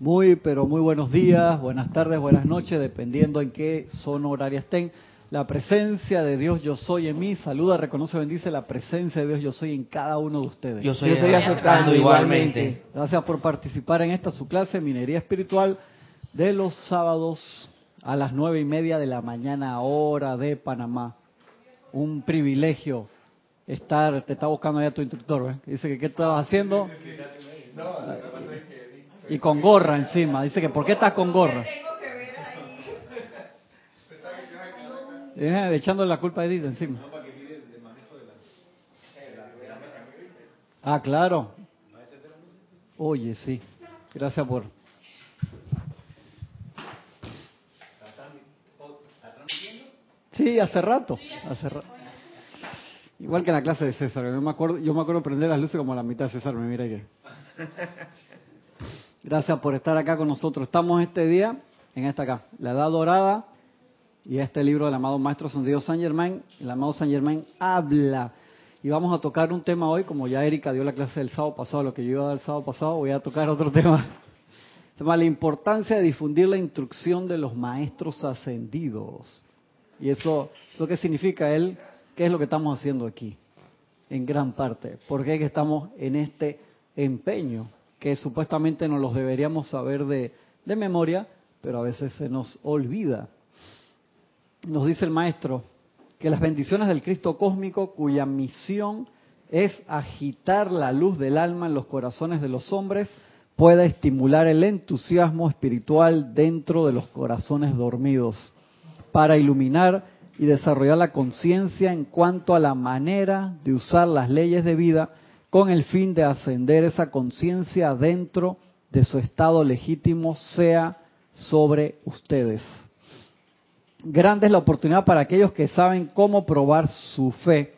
Muy, pero muy buenos días, buenas tardes, buenas noches, dependiendo en qué zona horaria estén. La presencia de Dios yo soy en mí, saluda, reconoce, bendice la presencia de Dios yo soy en cada uno de ustedes. Yo soy, aceptando igualmente. Gracias por participar en esta su clase Minería Espiritual de los sábados a las nueve y media de la mañana, hora de Panamá. Un privilegio estar, te está buscando allá tu instructor, ¿eh? Dice que qué estabas haciendo. Y con gorra encima. Dice que ¿por qué estás con gorra? Eh, echando la culpa a Edith encima. Ah, claro. Oye, sí. Gracias por... Sí, hace rato. Hace rato. Igual que en la clase de César. Yo me acuerdo, yo me acuerdo prender las luces como a la mitad de César. Me mira que... Gracias por estar acá con nosotros. Estamos este día en esta acá, la Edad Dorada, y este libro del amado Maestro Santiago San Germain. El amado San Germain habla. Y vamos a tocar un tema hoy, como ya Erika dio la clase del sábado pasado, lo que yo iba a dar el sábado pasado, voy a tocar otro tema. Se llama la importancia de difundir la instrucción de los maestros ascendidos. Y eso, ¿eso qué significa él? ¿Qué es lo que estamos haciendo aquí? En gran parte. ¿Por qué que estamos en este empeño? Que supuestamente nos los deberíamos saber de, de memoria, pero a veces se nos olvida. Nos dice el maestro que las bendiciones del Cristo cósmico, cuya misión es agitar la luz del alma en los corazones de los hombres, pueda estimular el entusiasmo espiritual dentro de los corazones dormidos, para iluminar y desarrollar la conciencia en cuanto a la manera de usar las leyes de vida con el fin de ascender esa conciencia dentro de su estado legítimo, sea sobre ustedes. Grande es la oportunidad para aquellos que saben cómo probar su fe.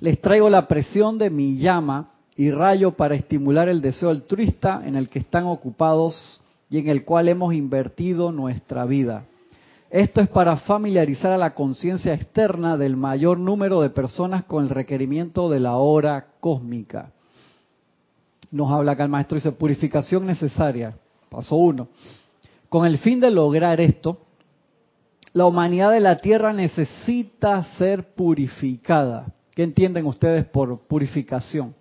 Les traigo la presión de mi llama y rayo para estimular el deseo altruista en el que están ocupados y en el cual hemos invertido nuestra vida. Esto es para familiarizar a la conciencia externa del mayor número de personas con el requerimiento de la hora cósmica. Nos habla acá el maestro, dice purificación necesaria. Paso uno. Con el fin de lograr esto, la humanidad de la Tierra necesita ser purificada. ¿Qué entienden ustedes por purificación?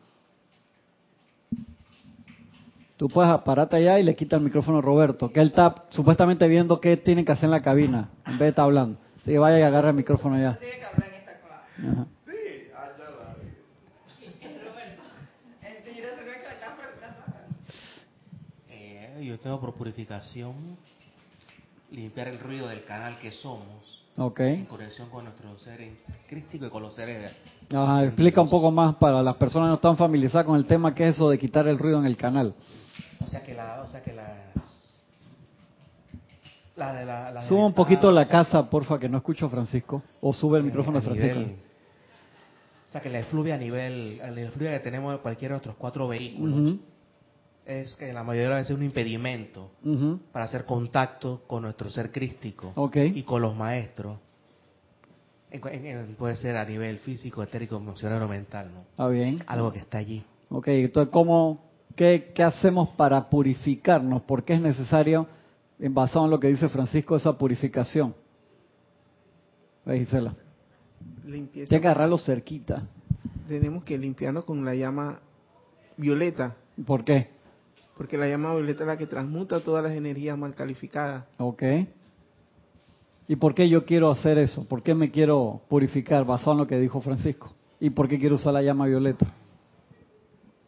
Tú puedes pararte allá y le quita el micrófono a Roberto, que él está supuestamente viendo qué tiene que hacer en la cabina, en vez de estar hablando. Así que vaya y agarra el micrófono allá. Tiene que en. Eh, yo tengo por purificación limpiar el ruido del canal que somos. Ok. En conexión con nuestro ser crístico y con los seres de... Ajá, explica un poco más para las personas que no están familiarizadas con el tema, ¿qué es eso de quitar el ruido en el canal? O sea que la... O sea que las... La de la, la sube un poquito la casa, porfa, que no escucho a Francisco. O sube el micrófono de Francisco. o sea que la efluvia a nivel, la efluvia que tenemos de cualquiera de otros cuatro vehículos, es que la mayoría de las veces es un impedimento para hacer contacto con nuestro ser crístico y con los maestros. puede ser a nivel físico, etérico, emocional o mental, ¿no? Ah, bien. Algo que está allí. Ok, entonces, ¿cómo, qué, ¿qué hacemos para purificarnos? ¿Por qué es necesario, basado en lo que dice Francisco, esa purificación? Gisela. Limpieza. Tiene que agarrarlo cerquita. Tenemos que limpiarnos con la llama violeta. ¿Por qué? Porque la llama violeta es la que transmuta todas las energías mal calificadas. Ok. ¿Y por qué yo quiero hacer eso? ¿Por qué me quiero purificar basado en lo que dijo Francisco? ¿Y por qué quiero usar la llama violeta?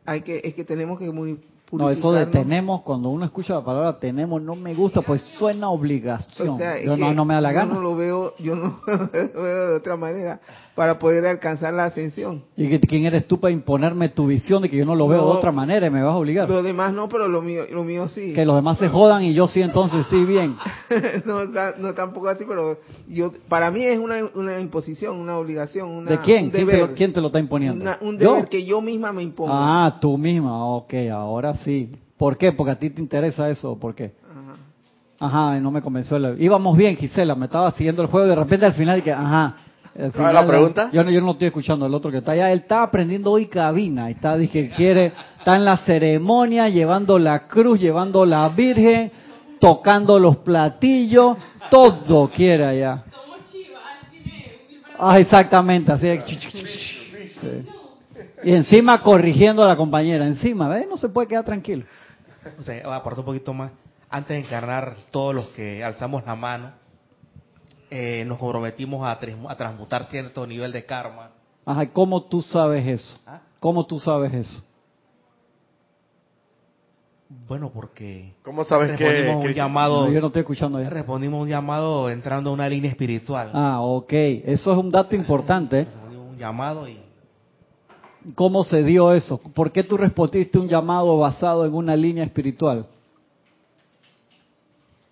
Hay que, es que tenemos que muy no, eso de tenemos, cuando uno escucha la palabra tenemos, no me gusta, pues suena obligación. yo no, no, me da la gana. Yo no lo veo, yo no lo veo de otra manera para poder alcanzar la ascensión. ¿Y quién eres tú para imponerme tu visión de que yo no lo veo de otra manera y me vas a obligar? Los demás no, pero lo mío, lo mío sí. Que los demás se jodan y yo sí, entonces sí, bien. no, no tampoco así, pero yo, para mí es una, una imposición, una obligación, una, ¿De quién? ¿Quién te, lo, está imponiendo? un deber que yo misma me impongo. Ah, tú misma, ok, ahora sí. ¿Por qué? Porque a ti te interesa eso, ¿por qué? Ajá, ajá no me convenció. Íbamos bien, Gisela, me estaba siguiendo el juego y de repente al final dije, ajá, Al ¿Cuál es la pregunta? Yo no, yo no estoy escuchando el otro que está allá. Él está aprendiendo hoy cabina. Está, dije, quiere, está en la ceremonia, llevando la cruz, llevando la Virgen, tocando los platillos, todo quiere allá. Ah, exactamente, así. Sí. Y encima corrigiendo a la compañera, encima, ¿ves? No se puede quedar tranquilo. O sea, voy a aportar un poquito más. Antes de encarnar todos los que alzamos la mano, eh, nos comprometimos a, transmutar cierto nivel de karma. Ajá, ¿cómo tú sabes eso? ¿Ah? ¿Cómo tú sabes eso? Bueno, porque ¿Cómo sabes que, respondimos un que- llamado, No, yo no estoy escuchando ya. respondimos un llamado entrando a una línea espiritual. Ah, ok. Eso es un dato importante. Respondimos un llamado y ¿Cómo se dio eso? ¿Por qué tú respondiste un llamado basado en una línea espiritual?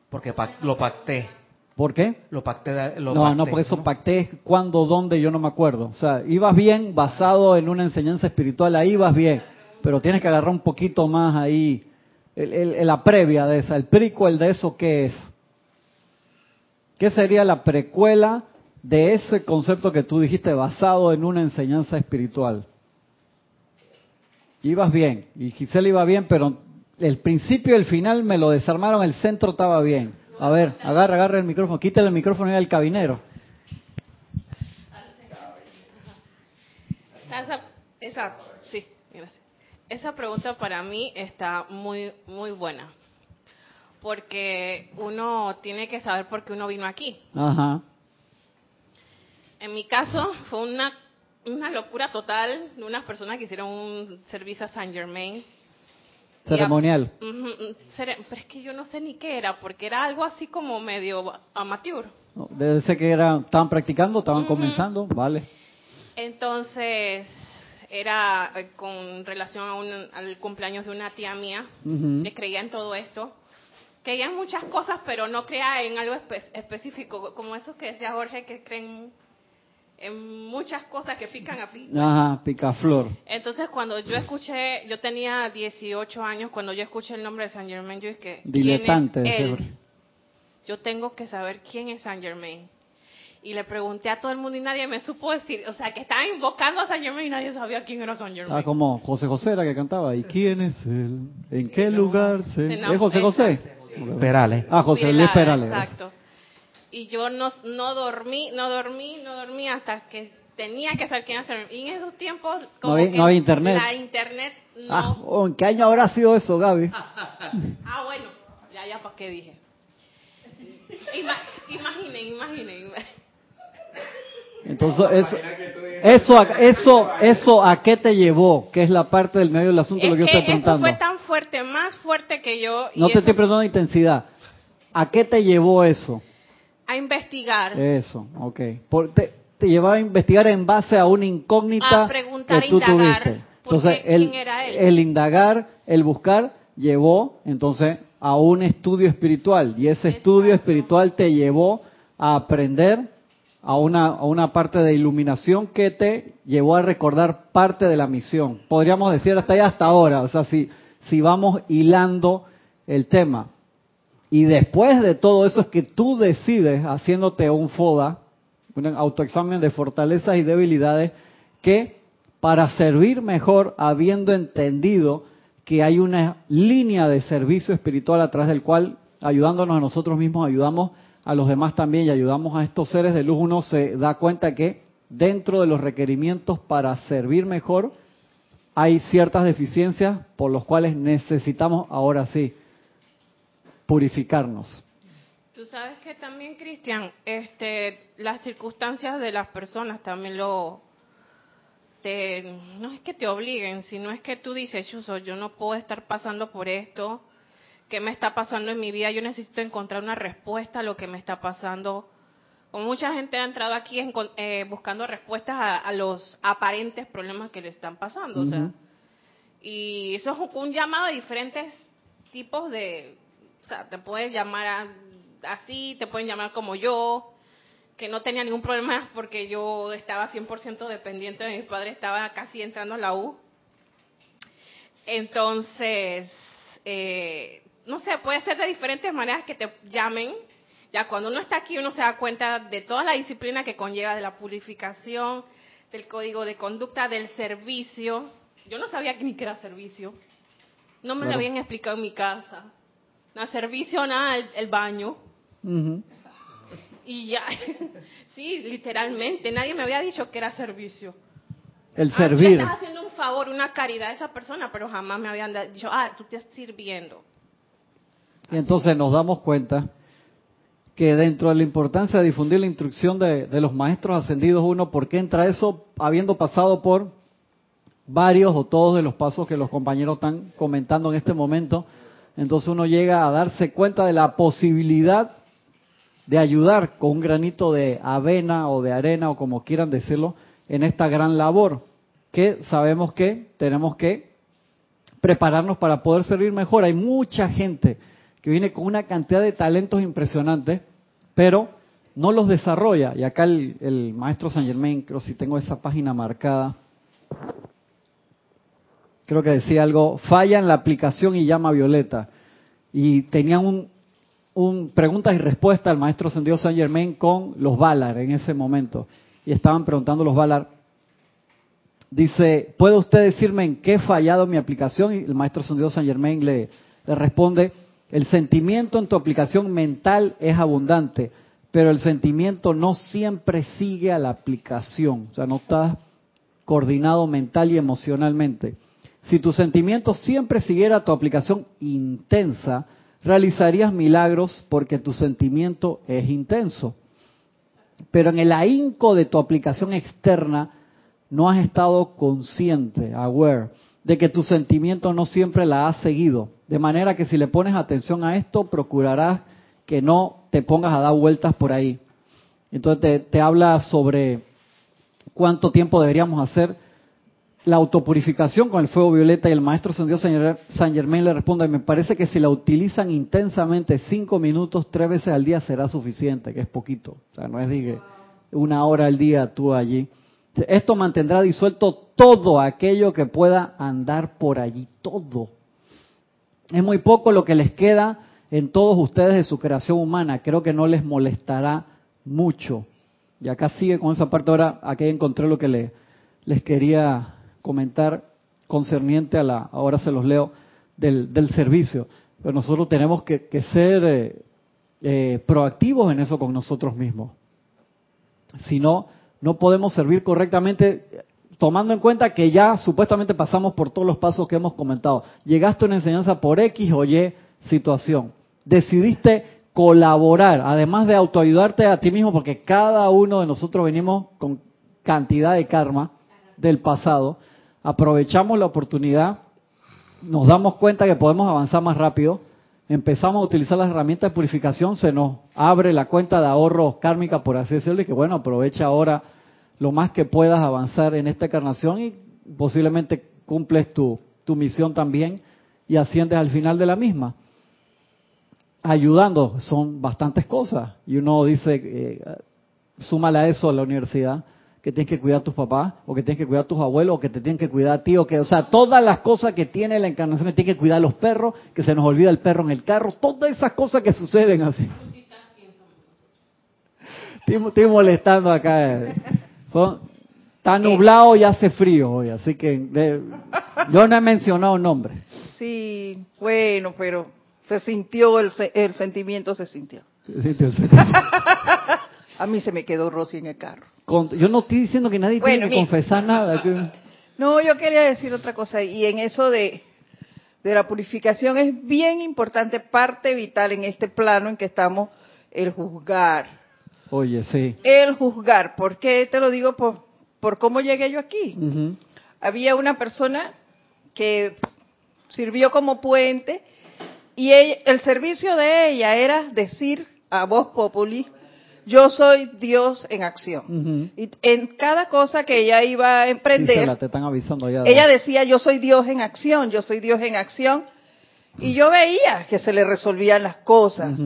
porque pac- lo pacté, ¿Por qué? lo pacté, lo no, pacté, no, por eso ¿no? pacté es cuándo, dónde, yo no me acuerdo. O sea, ibas bien basado en una enseñanza espiritual, ahí vas bien, pero tienes que agarrar un poquito más ahí, el- el- la previa de esa, el prequel de eso, ¿qué es? ¿Qué sería la precuela de ese concepto que tú dijiste basado en una enseñanza espiritual? Ibas bien, y Gisela iba bien, pero el principio y el final me lo desarmaron, el centro estaba bien. A ver, agarra, agarra el micrófono, quítale el micrófono al cabinero. Esa, esa, sí, gracias. Esa pregunta para mí está muy, muy buena. Porque uno tiene que saber por qué uno vino aquí. Ajá. En mi caso, fue una, una locura total de unas personas que hicieron un servicio a Saint Germain. A- Ceremonial. Cere- pero es que yo no sé ni qué era, porque era algo así como medio amateur. No, Debe ser que era, estaban practicando, estaban comenzando, vale. Entonces, era eh, con relación a un- al cumpleaños de una tía mía, Ujú. que creía en todo esto. Creía en muchas cosas, pero no creía en algo espe- específico, como esos que decía Jorge, que creen en muchas cosas que pican a pico. Ajá, picaflor. Entonces, cuando yo escuché, yo tenía 18 años, cuando yo escuché el nombre de Saint Germain, yo dije, ¿quién Diletante, es decía él? Yo tengo que saber quién es Saint Germain. Y le pregunté a todo el mundo y nadie me supo decir, o sea, que estaban invocando a Saint Germain y nadie sabía quién era Saint Germain. Ah, como José José era que cantaba. ¿Y quién es él? ¿En qué lugar se...? ¿Es José José? Perales. Ah, José Luis Perales. Exacto. Y yo no, no dormí, no dormí, no dormí hasta que tenía que saber quién Germain. Y en esos tiempos, como que no había internet. La internet no... Ah, oh, ¿en qué año habrá sido eso, Gaby? Ah, bueno, ya, ya, ¿para qué dije? Ima- imaginen, imaginen. Entonces, eso, eso, a- eso, eso, ¿a qué te llevó? Que es la parte del medio del asunto lo que yo Es estoy que eso preguntando. fue tan fuerte, más fuerte que yo. y No te eso- estoy preguntando intensidad. ¿A qué te llevó eso? A investigar. Eso, ok. Por- te, te llevaba a investigar en base a una incógnita A preguntar, que tú indagar, tuviste. ¿por Entonces, el, ¿Quién era él? el indagar, el buscar, llevó entonces a un estudio espiritual. Y ese estudio espiritual te llevó a aprender a una, a una parte de iluminación que te llevó a recordar parte de la misión. Podríamos decir hasta ahí, hasta ahora. O sea, si, si vamos hilando el tema. Y después de todo eso es que tú decides, haciéndote un FODA, un autoexamen de fortalezas y debilidades, que para servir mejor, habiendo entendido que hay una línea de servicio espiritual a través del cual, ayudándonos a nosotros mismos, ayudamos a los demás también y ayudamos a estos seres de luz, uno se da cuenta que dentro de los requerimientos para servir mejor, hay ciertas deficiencias por los cuales necesitamos ahora sí purificarnos. Tú sabes que también, Cristian, este, las circunstancias de las personas también lo... Te, no es que te obliguen, sino es que tú dices, Chuso, yo no puedo estar pasando por esto, ¿qué me está pasando en mi vida? Yo necesito encontrar una respuesta a lo que me está pasando. Como mucha gente ha entrado aquí encon- eh, buscando respuestas a, a los aparentes problemas que le están pasando. O sea, y eso es un llamado de diferentes tipos de, sea, te puedes llamar a- así, te pueden llamar como yo, que no tenía ningún problema porque yo estaba 100% dependiente de mi padre, estaba casi entrando a la U. Entonces, eh, no sé, puede ser de diferentes maneras que te llamen Ya cuando uno está aquí uno se da cuenta de toda la disciplina que conlleva de la purificación, del código de conducta, del servicio. Yo no sabía ni qué era servicio. No me lo habían explicado en mi casa. Nada, servicio, nada, el, baño. Y ya, sí, literalmente, nadie me había dicho que era servicio. El ah, servir. estás haciendo un favor, una caridad a esa persona, pero jamás me habían dicho, ah, tú estás sirviendo. Y entonces nos damos cuenta que dentro de la importancia de difundir la instrucción de, los maestros ascendidos, uno, ¿por qué entra eso habiendo pasado por varios o todos de los pasos que los compañeros están comentando en este momento? Entonces uno llega a darse cuenta de la posibilidad de ayudar con un granito de avena o de arena o como quieran decirlo en esta gran labor que sabemos que tenemos que prepararnos para poder servir mejor. Hay mucha gente que viene con una cantidad de talentos impresionantes, pero no los desarrolla. Y acá el, maestro San Germain, creo si tengo esa página marcada, creo que decía algo, falla en la aplicación y llama Violeta. Y tenían un, un preguntas y respuestas al maestro Ascendido San Germain con los Valar en ese momento. Y estaban preguntando los Valar, dice, ¿puede usted decirme en qué he fallado mi aplicación? Y el maestro Ascendido San Germain le, le responde, el sentimiento en tu aplicación mental es abundante, pero el sentimiento no siempre sigue a la aplicación, o sea, no estás coordinado mental y emocionalmente. Si tu sentimiento siempre siguiera tu aplicación intensa, realizarías milagros porque tu sentimiento es intenso. Pero en el ahínco de tu aplicación externa no has estado consciente, aware, de que tu sentimiento no siempre la has seguido. De manera que si le pones atención a esto, procurarás que no te pongas a dar vueltas por ahí. Entonces te, te habla sobre cuánto tiempo deberíamos hacer la autopurificación con el fuego violeta y el maestro Dios San Germain le responde, me parece que si la utilizan intensamente cinco minutos, tres veces al día será suficiente, que es poquito. O sea, no es diga una hora al día tú allí. Esto mantendrá disuelto todo aquello que pueda andar por allí, todo. Es muy poco lo que les queda en todos ustedes de su creación humana. Creo que no les molestará mucho. Y acá sigue con esa parte. Ahora, aquí encontré lo que le, les quería comentar concerniente a la, ahora se los leo, del, del servicio. Pero nosotros tenemos que, ser eh, eh, proactivos en eso con nosotros mismos. Si no, no podemos servir correctamente tomando en cuenta que ya supuestamente pasamos por todos los pasos que hemos comentado. Llegaste a una enseñanza por X o Y situación. Decidiste colaborar, además de autoayudarte a ti mismo, porque cada uno de nosotros venimos con cantidad de karma del pasado aprovechamos la oportunidad, nos damos cuenta que podemos avanzar más rápido, empezamos a utilizar las herramientas de purificación, se nos abre la cuenta de ahorro kármica, por así decirlo, y que bueno, aprovecha ahora lo más que puedas avanzar en esta encarnación y posiblemente cumples tu, tu misión también y asciendes al final de la misma. Ayudando, son bastantes cosas. Y uno dice, eh, súmale a eso a la universidad que tienes que cuidar a tus papás, o que tienes que cuidar a tus abuelos, o que te tienen que cuidar a ti, o que, o sea, todas las cosas que tiene la encarnación, que tiene que cuidar a los perros, que se nos olvida el perro en el carro, todas esas cosas que suceden así. Estoy, molestando acá. está nublado y hace frío hoy, así que yo no he mencionado nombre. Sí, bueno, pero se sintió el, el sentimiento, se sintió. Se sintió el sentimiento. A mí se me quedó Rosy en el carro. yo no estoy diciendo que nadie tiene que confesar nada. No, yo quería decir otra cosa. Y en eso de, de la purificación es bien importante, parte vital en este plano en que estamos, el juzgar. Oye, sí. El juzgar. ¿Por qué te lo digo? Por, por cómo llegué yo aquí. Había una persona que sirvió como puente y el servicio de ella era decir a voz populi yo soy Dios en acción. Y en cada cosa que ella iba a emprender, ella decía, yo soy Dios en acción, yo soy Dios en acción. Y yo veía que se le resolvían las cosas.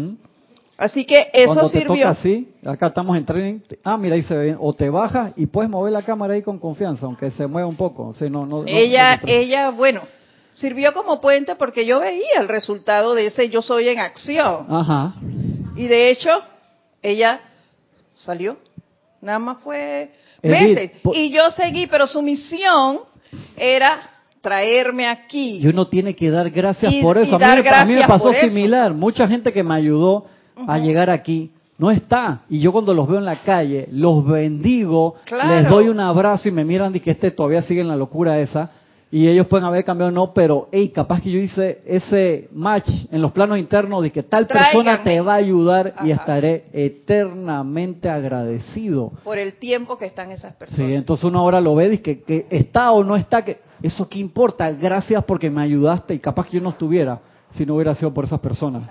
Así que eso Cuando sirvió. Te toca así, acá estamos en training. Ah, mira, ahí se ve. O te bajas y puedes mover la cámara ahí con confianza, aunque se mueva un poco. no, no, ella, ella, bueno, sirvió como puente porque yo veía el resultado de ese yo soy en acción. Ajá. Y de hecho, ella salió. Nada más fue Edith, meses. po- Y yo seguí, pero su misión era traerme aquí. Y uno tiene que dar gracias Y- por eso. A mí, a mí me pasó similar. Mucha gente que me ayudó a llegar aquí no está. Y yo cuando los veo en la calle, los bendigo, Claro. les doy un abrazo y me miran y que este todavía sigue en la locura esa. Y ellos pueden haber cambiado o no, pero hey, capaz que yo hice ese match en los planos internos de que tal persona te va a ayudar y estaré eternamente agradecido. Por el tiempo que están esas personas. Sí, entonces uno ahora lo ve y que, que está o no está, que eso qué importa, gracias porque me ayudaste y capaz que yo no estuviera si no hubiera sido por esas personas.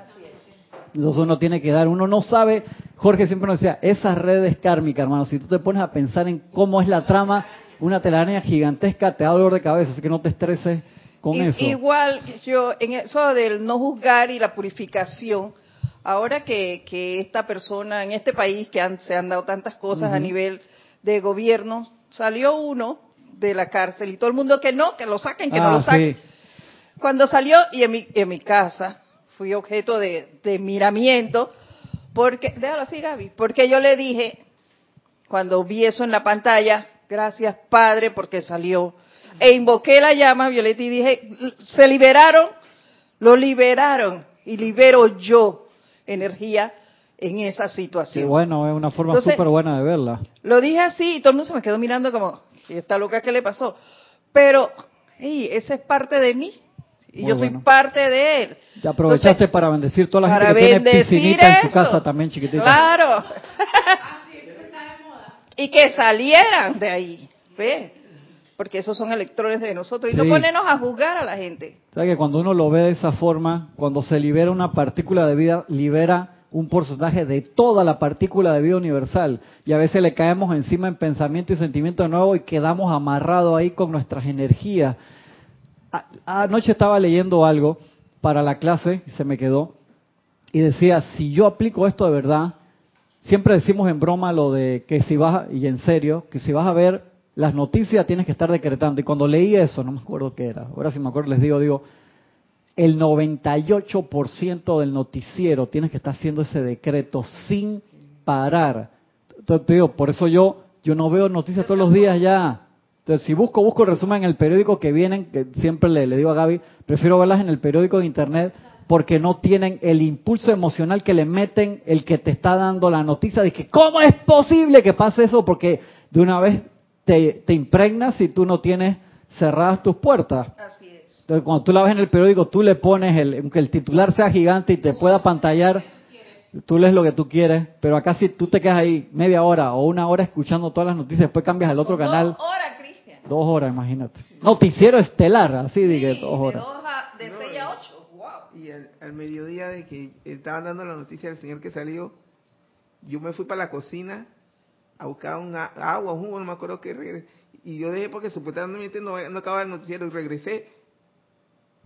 Entonces uno tiene que dar, uno no sabe, Jorge siempre nos decía, esas redes kármicas, hermano, si tú te pones a pensar en cómo es la trama, una telaraña gigantesca te da dolor de cabeza, así que no te estreses con I- eso. Igual yo, en eso del no juzgar y la purificación, ahora que, que esta persona en este país que han- se han dado tantas cosas a nivel de gobierno, salió uno de la cárcel y todo el mundo que no, que lo saquen, que no Ah, lo saquen. sí. Cuando salió y en mi, en mi casa fui objeto de, de miramiento, porque, déjalo así Gaby, porque yo le dije, cuando vi eso en la pantalla, gracias Padre porque salió, e invoqué la llama Violeta y dije, se liberaron, lo liberaron y libero yo energía en esa situación. bueno, es una forma súper buena de verla. Lo dije así y todo el mundo se me quedó mirando como, "¿Y esta loca qué le pasó? Pero, hey, esa es parte de mí y Muy yo soy parte de él. Ya aprovechaste Entonces, para bendecir toda la gente que tiene piscinita en su casa también chiquitita. Claro. y que salieran de ahí, ¿ve? Porque esos son electrones de nosotros y no ponernos a juzgar a la gente. ¿Sabe que cuando uno lo ve de esa forma, cuando se libera una partícula de vida, libera un porcentaje de toda la partícula de vida universal? Y a veces le caemos encima en pensamiento y sentimiento de nuevo y quedamos amarrados ahí con nuestras energías. Anoche estaba leyendo algo para la clase y se me quedó. Y decía, si yo aplico esto de verdad, siempre decimos en broma lo de que si vas, y en serio, que si vas a ver las noticias tienes que estar decretando. Y cuando leí eso, no me acuerdo qué era, ahora si me acuerdo les digo, digo, el 98% del noticiero tienes que estar haciendo ese decreto sin parar. Entonces te digo, por eso yo, yo no veo noticias todos los días ya. Entonces, si busco, busco resumen en el periódico que vienen, que siempre le, le digo a Gaby, prefiero verlas en el periódico de internet porque no tienen el impulso emocional que le meten el que te está dando la noticia de que cómo es posible que pase eso porque de una vez te, te impregnas si tú no tienes cerradas tus puertas. Así es. Entonces, cuando tú la ves en el periódico, tú le pones, el, aunque el titular sea gigante y te pueda pantallar, tú lees lo que tú quieres, pero acá si tú te quedas ahí media hora o una hora escuchando todas las noticias, después cambias al otro canal, Dos horas, Cristian. dos horas, imagínate. Noticiero estelar, así dije, Sí, dos horas. De, dos a- de No, seis a ocho. Y al, al mediodía de que estaban dando la noticia del señor que salió, yo me fui para la cocina a buscar un agua, un jugo, no me acuerdo qué, regresé. y yo dejé porque supuestamente no, no acababa el noticiero y regresé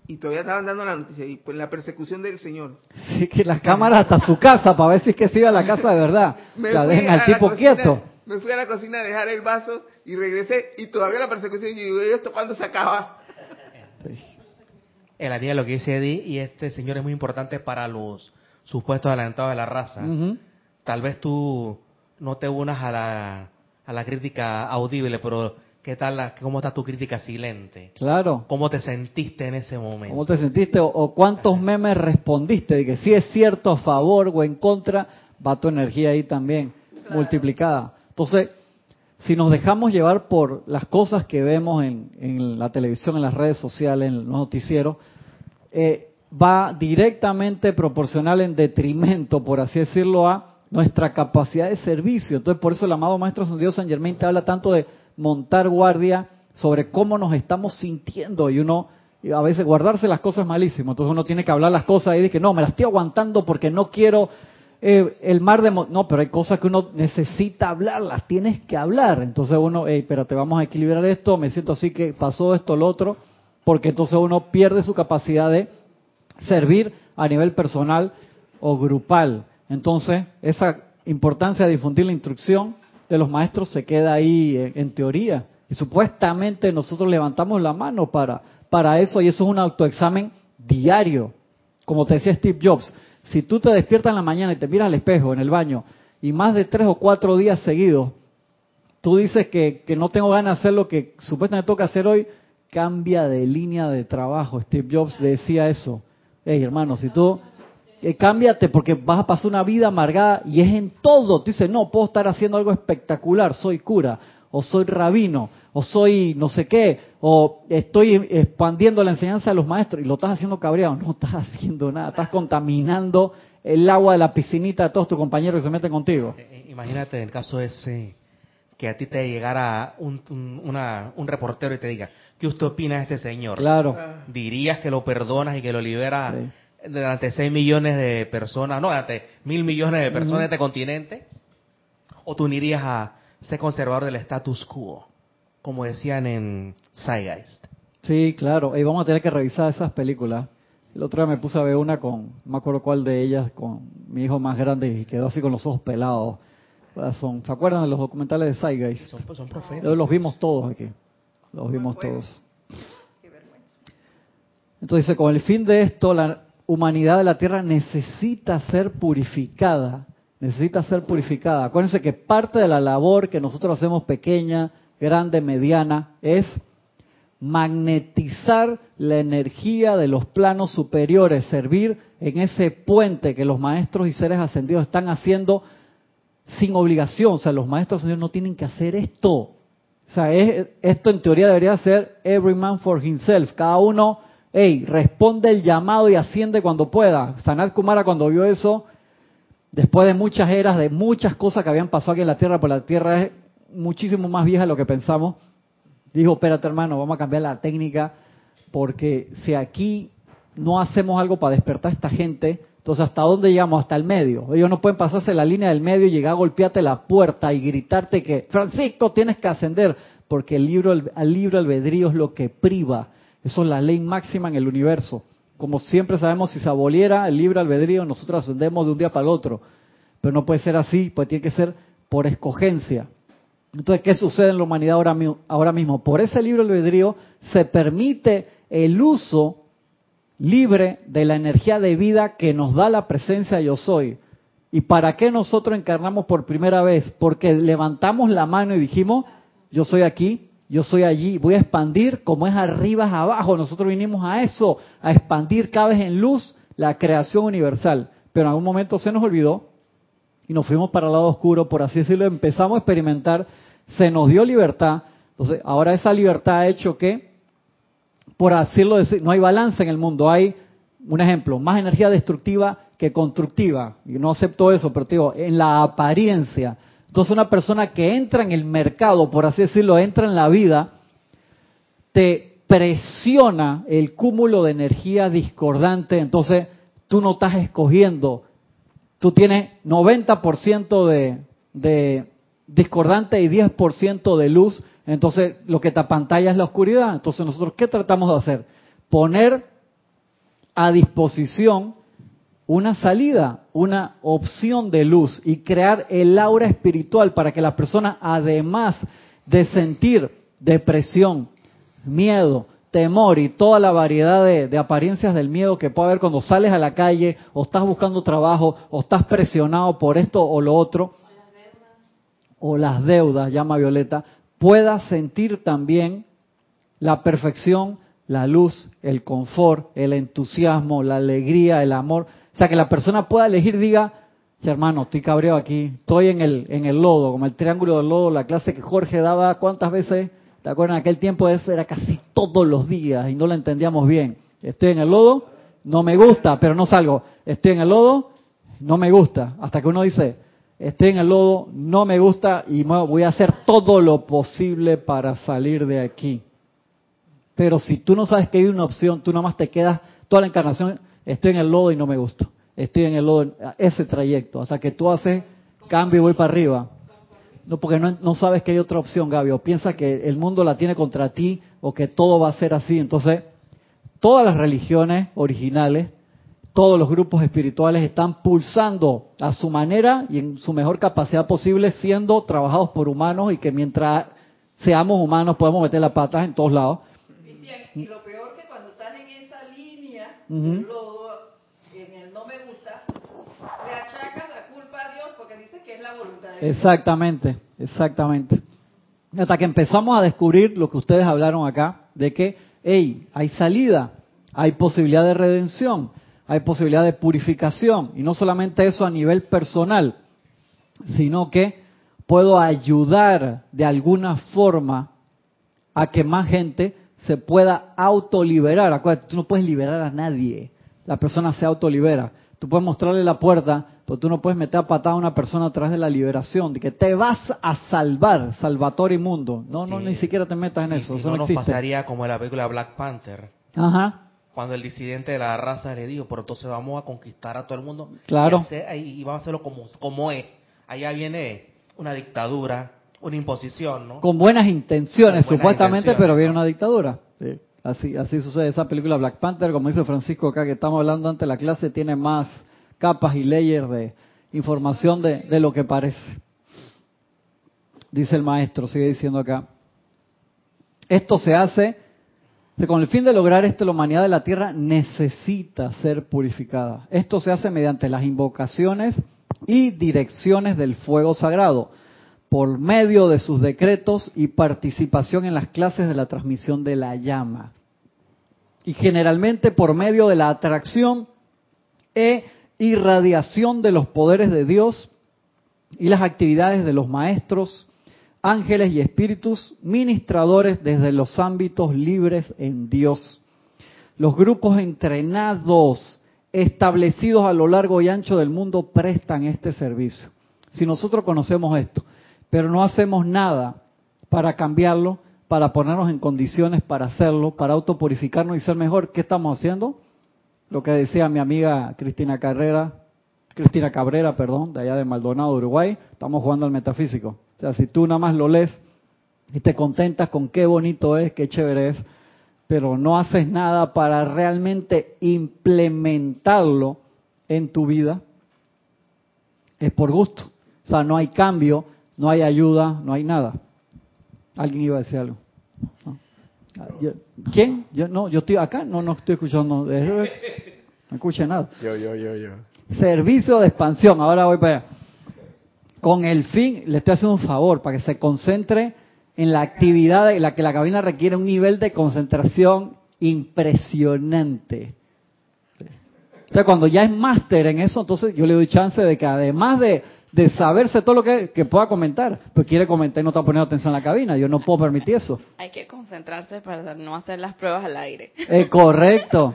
y todavía estaban dando la noticia y pues la persecución del señor. Sí, que las cámaras hasta su casa para ver si es que se iba a la casa de verdad. Me fui dejen al la tipo cocina- quieto. Me fui a la cocina a dejar el vaso y regresé y todavía la persecución y digo, ¿y esto cuándo se acaba? El haría lo que dice Eddie y este señor es muy importante para los supuestos adelantados de la raza. Tal vez tú no te unas a la, a la crítica audible, pero ¿qué tal la, cómo está tu crítica silente? Claro. ¿Cómo te sentiste en ese momento? ¿Cómo te sentiste? O, o cuántos memes respondiste? De que si es cierto, a favor o en contra, va tu energía ahí también, multiplicada. Entonces, si nos dejamos llevar por las cosas que vemos en, en la televisión, en las redes sociales, en los noticieros, eh, va directamente proporcional en detrimento, por así decirlo, a nuestra capacidad de servicio. Entonces, por eso el amado Maestro San Dios San Germain te habla tanto de montar guardia sobre cómo nos estamos sintiendo y uno a veces guardarse las cosas malísimo. Entonces uno tiene que hablar las cosas y dice que no, me las estoy aguantando porque no quiero eh, el mar de... mo-". No, pero hay cosas que uno necesita hablar, las tienes que hablar. Entonces uno, hey, espérate, vamos a equilibrar esto, me siento así que pasó esto, lo otro, porque entonces uno pierde su capacidad de servir a nivel personal o grupal. Entonces, esa importancia de difundir la instrucción de los maestros se queda ahí en, en teoría. Y supuestamente nosotros levantamos la mano para, para eso y eso es un autoexamen diario. Como te decía Steve Jobs, si tú te despiertas en la mañana y te miras al espejo en el baño y más de tres o cuatro días seguidos, tú dices que, que no tengo ganas de hacer lo que supuestamente toca hacer hoy, cambia de línea de trabajo. Steve Jobs decía eso. Hey, hermano, si tú eh, cámbiate porque vas a pasar una vida amargada y es en todo. Tú dices, no, puedo estar haciendo algo espectacular, soy cura, o soy rabino, o soy no sé qué, o estoy expandiendo la enseñanza de los maestros y lo estás haciendo cabreado. No estás haciendo nada, estás contaminando el agua de la piscinita de todos tus compañeros que se meten contigo. Eh, eh, imagínate el caso ese, que a ti te llegara un, un reportero y te diga, ¿qué usted opina de este señor? Claro. ¿Dirías que lo perdonas y que lo liberas delante de 6 millones de personas, no, delante mil millones de personas de este continente? ¿O tú unirías a ser conservador del status quo, como decían en Zeitgeist? Sí, claro. Y vamos a tener que revisar esas películas. El otro día me puse a ver una con, no me acuerdo cuál de ellas, con mi hijo más grande y quedó así con los ojos pelados. Son, ¿Se acuerdan de los documentales de Zeitgeist? Son, son profetas. Los vimos todos aquí. Los vimos todos. Entonces dice, con el fin de esto, la humanidad de la Tierra necesita ser purificada. Necesita ser purificada. Acuérdense que parte de la labor que nosotros hacemos pequeña, grande, mediana, es magnetizar la energía de los planos superiores, servir en ese puente que los maestros y seres ascendidos están haciendo sin obligación. O sea, los maestros ascendidos no tienen que hacer esto. O sea, esto en teoría debería ser every man for himself. Cada uno, hey, responde el llamado y asciende cuando pueda. Sanat Kumara cuando vio eso, después de muchas eras, de muchas cosas que habían pasado aquí en la Tierra, porque la Tierra es muchísimo más vieja de lo que pensamos, dijo, espérate hermano, vamos a cambiar la técnica, porque si aquí no hacemos algo para despertar a esta gente, entonces, ¿hasta dónde llegamos? Hasta el medio. Ellos no pueden pasarse la línea del medio y llegar a golpearte la puerta y gritarte que, Francisco, tienes que ascender, porque el libro, el, libro albedrío es lo que priva. Eso es la ley máxima en el universo. Como siempre sabemos, si se aboliera el libre albedrío, nosotros ascendemos de un día para el otro. Pero no puede ser así, pues tiene que ser por escogencia. Entonces, ¿qué sucede en la humanidad ahora, ahora mismo? Por ese libre albedrío se permite el uso libre de la energía de vida que nos da la presencia yo soy. ¿Y para qué nosotros encarnamos por primera vez? Porque levantamos la mano y dijimos, yo soy aquí, yo soy allí, voy a expandir como es arriba es abajo. Nosotros vinimos a eso, a expandir cada vez en luz la creación universal. Pero en algún momento se nos olvidó y nos fuimos para el lado oscuro, por así decirlo, empezamos a experimentar, se nos dio libertad. Entonces, ahora esa libertad ha hecho que por decirlo decir, no hay balance en el mundo, hay, un ejemplo, más energía destructiva que constructiva. Y no acepto eso, pero te digo, en la apariencia. Entonces una persona que entra en el mercado, por así decirlo, entra en la vida, te presiona el cúmulo de energía discordante, entonces tú no estás escogiendo, tú tienes 90% de, discordante y 10% de luz, entonces, lo que te apantalla es la oscuridad. Entonces, nosotros, ¿qué tratamos de hacer? Poner a disposición una salida, una opción de luz y crear el aura espiritual para que la persona, además de sentir depresión, miedo, temor y toda la variedad de, de, apariencias del miedo que puede haber cuando sales a la calle o estás buscando trabajo o estás presionado por esto o lo otro, o las deudas, llama Violeta, pueda sentir también la perfección, la luz, el confort, el entusiasmo, la alegría, el amor. O sea, que la persona pueda elegir, diga, hermano, estoy cabreado aquí, estoy en el, en el lodo, como el triángulo del lodo, la clase que Jorge daba, ¿cuántas veces? ¿Te acuerdas? En aquel tiempo eso era casi todos los días y no lo entendíamos bien. Estoy en el lodo, no me gusta, pero no salgo. Estoy en el lodo, no me gusta. Hasta que uno dice, estoy en el lodo, no me gusta y voy a hacer todo lo posible para salir de aquí. Pero si tú no sabes que hay una opción, tú nada más te quedas toda la encarnación, estoy en el lodo y no me gusta. Estoy en el lodo, ese trayecto, hasta que tú haces cambio y voy para arriba. No, porque no, no sabes que hay otra opción, Gaby, o piensa que el mundo la tiene contra ti o que todo va a ser así. Entonces, todas las religiones originales todos los grupos espirituales están pulsando a su manera y en su mejor capacidad posible, siendo trabajados por humanos y que mientras seamos humanos podemos meter las patas en todos lados. Y lo peor que cuando están en esa línea, en el no me gusta, le achacas la culpa a Dios porque dice que es la voluntad de Dios. Exactamente, exactamente. Hasta que empezamos a descubrir lo que ustedes hablaron acá, de que, hey, hay salida, hay posibilidad de redención, hay posibilidad de purificación, y no solamente eso a nivel personal, sino que puedo ayudar de alguna forma a que más gente se pueda autoliberar. Acuérdate, tú no puedes liberar a nadie. La persona se autolibera. Tú puedes mostrarle la puerta, pero tú no puedes meter a patada a una persona a través de la liberación, de que te vas a salvar, salvatore inmundo. No, no, ni siquiera te metas en eso. eso no, nos pasaría como en la película Black Panther. Ajá. Cuando el disidente de la raza le dijo, pero entonces vamos a conquistar a todo el mundo. Claro. Y, vamos a hacerlo como, como es. Allá viene una dictadura, una imposición, ¿no? Con buenas intenciones, supuestamente, pero viene una dictadura. Así, así sucede. Esa película Black Panther, como dice Francisco acá, que estamos hablando ante la clase, tiene más capas y layers de información de, de lo que parece. Dice el maestro, sigue diciendo acá. Esto se hace con el fin de lograr esto, la humanidad de la Tierra necesita ser purificada. Esto se hace mediante las invocaciones y direcciones del fuego sagrado, por medio de sus decretos y participación en las clases de la transmisión de la llama. Y generalmente por medio de la atracción e irradiación de los poderes de Dios y las actividades de los maestros, ángeles y espíritus ministradores desde los ámbitos libres en Dios. Los grupos entrenados establecidos a lo largo y ancho del mundo prestan este servicio. Si nosotros conocemos esto, pero no hacemos nada para cambiarlo, para ponernos en condiciones para hacerlo, para autopurificarnos y ser mejor, ¿qué estamos haciendo? Lo que decía mi amiga Cristina Carrera, Cristina Cabrera, perdón, de allá de Maldonado, Uruguay, estamos jugando al metafísico. O sea, si tú nada más lo lees y te contentas con qué bonito es, qué chévere es, pero no haces nada para realmente implementarlo en tu vida, es por gusto. O sea, no hay cambio, no hay ayuda, no hay nada. ¿Alguien iba a decir algo? ¿Quién? Yo no, yo estoy acá, no, no estoy escuchando. No escuché nada. Yo, yo, yo, yo. Servicio de expansión, ahora voy para allá. Con el fin, le estoy haciendo un favor, para que se concentre en la actividad en la que la cabina requiere un nivel de concentración impresionante. O sea, cuando ya es máster en eso, entonces yo le doy chance de que además de, de saberse todo lo que, pueda comentar, pues quiere comentar y no está poniendo atención en la cabina. Yo no puedo permitir eso. Hay que concentrarse para no hacer las pruebas al aire. Es correcto.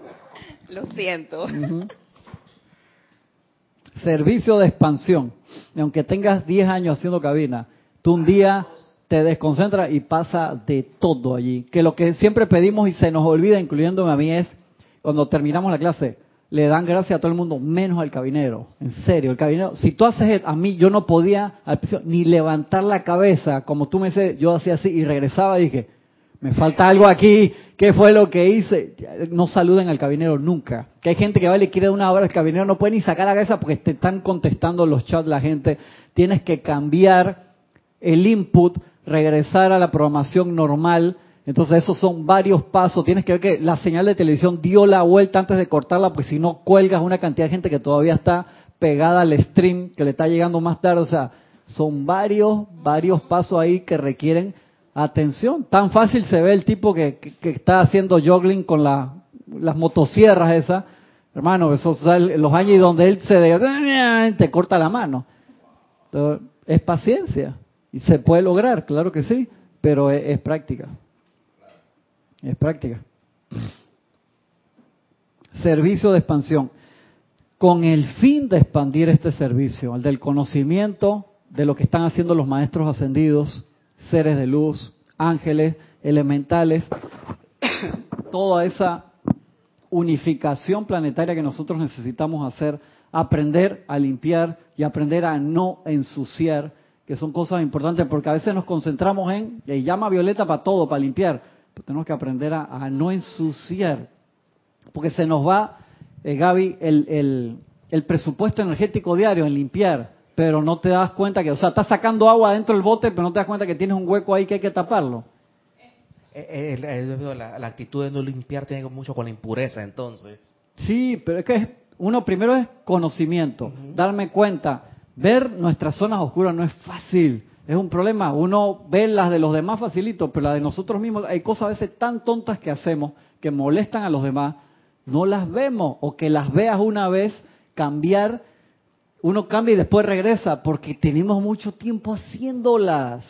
Lo siento. Servicio de expansión. Y aunque tengas 10 años haciendo cabina, tú un día te desconcentra y pasa de todo allí. Que lo que siempre pedimos y se nos olvida, incluyéndome a mí, es cuando terminamos la clase, le dan gracias a todo el mundo, menos al cabinero. En serio, el cabinero, si tú haces a mí, yo no podía ni levantar la cabeza, como tú me dices, yo hacía así y regresaba y dije, me falta algo aquí, ¿qué fue lo que hice? No saluden al cabinero nunca. Que hay gente que va y quiere una hora, el cabinero no puede ni sacar la cabeza porque te están contestando los chats la gente. Tienes que cambiar el input regresar a la programación normal. Entonces esos son varios pasos. Tienes que ver que la señal de televisión dio la vuelta antes de cortarla, porque si no cuelgas una cantidad de gente que todavía está pegada al stream, que le está llegando más tarde. O sea, son varios, varios pasos ahí que requieren atención. Tan fácil se ve el tipo que, está haciendo joggling con la, las motosierras esas. Hermano, esos los años donde él se te corta la mano. Entonces, es paciencia. Y se puede lograr, claro que sí, pero es, práctica. Es práctica. Servicio de expansión. Con el fin de expandir este servicio, el del conocimiento de lo que están haciendo los maestros ascendidos, seres de luz, ángeles, elementales, toda esa unificación planetaria que nosotros necesitamos hacer, aprender a limpiar y aprender a no ensuciar que son cosas importantes, porque a veces nos concentramos en, llama violeta para todo, para limpiar, pero tenemos que aprender a, no ensuciar, porque se nos va, eh, Gaby, el, el, presupuesto energético diario en limpiar, pero no te das cuenta que, o sea, estás sacando agua dentro del bote, pero no te das cuenta que tienes un hueco ahí que hay que taparlo. Eh, eh, la, la, actitud de no limpiar tiene mucho con la impureza, entonces. Sí, pero es que uno primero es conocimiento, darme cuenta ver nuestras zonas oscuras no es fácil. Es un problema. Uno ve las de los demás facilito, pero las de nosotros mismos, hay cosas a veces tan tontas que hacemos que molestan a los demás, no las vemos. O que las veas una vez, cambiar, uno cambia y después regresa, porque tenemos mucho tiempo haciéndolas.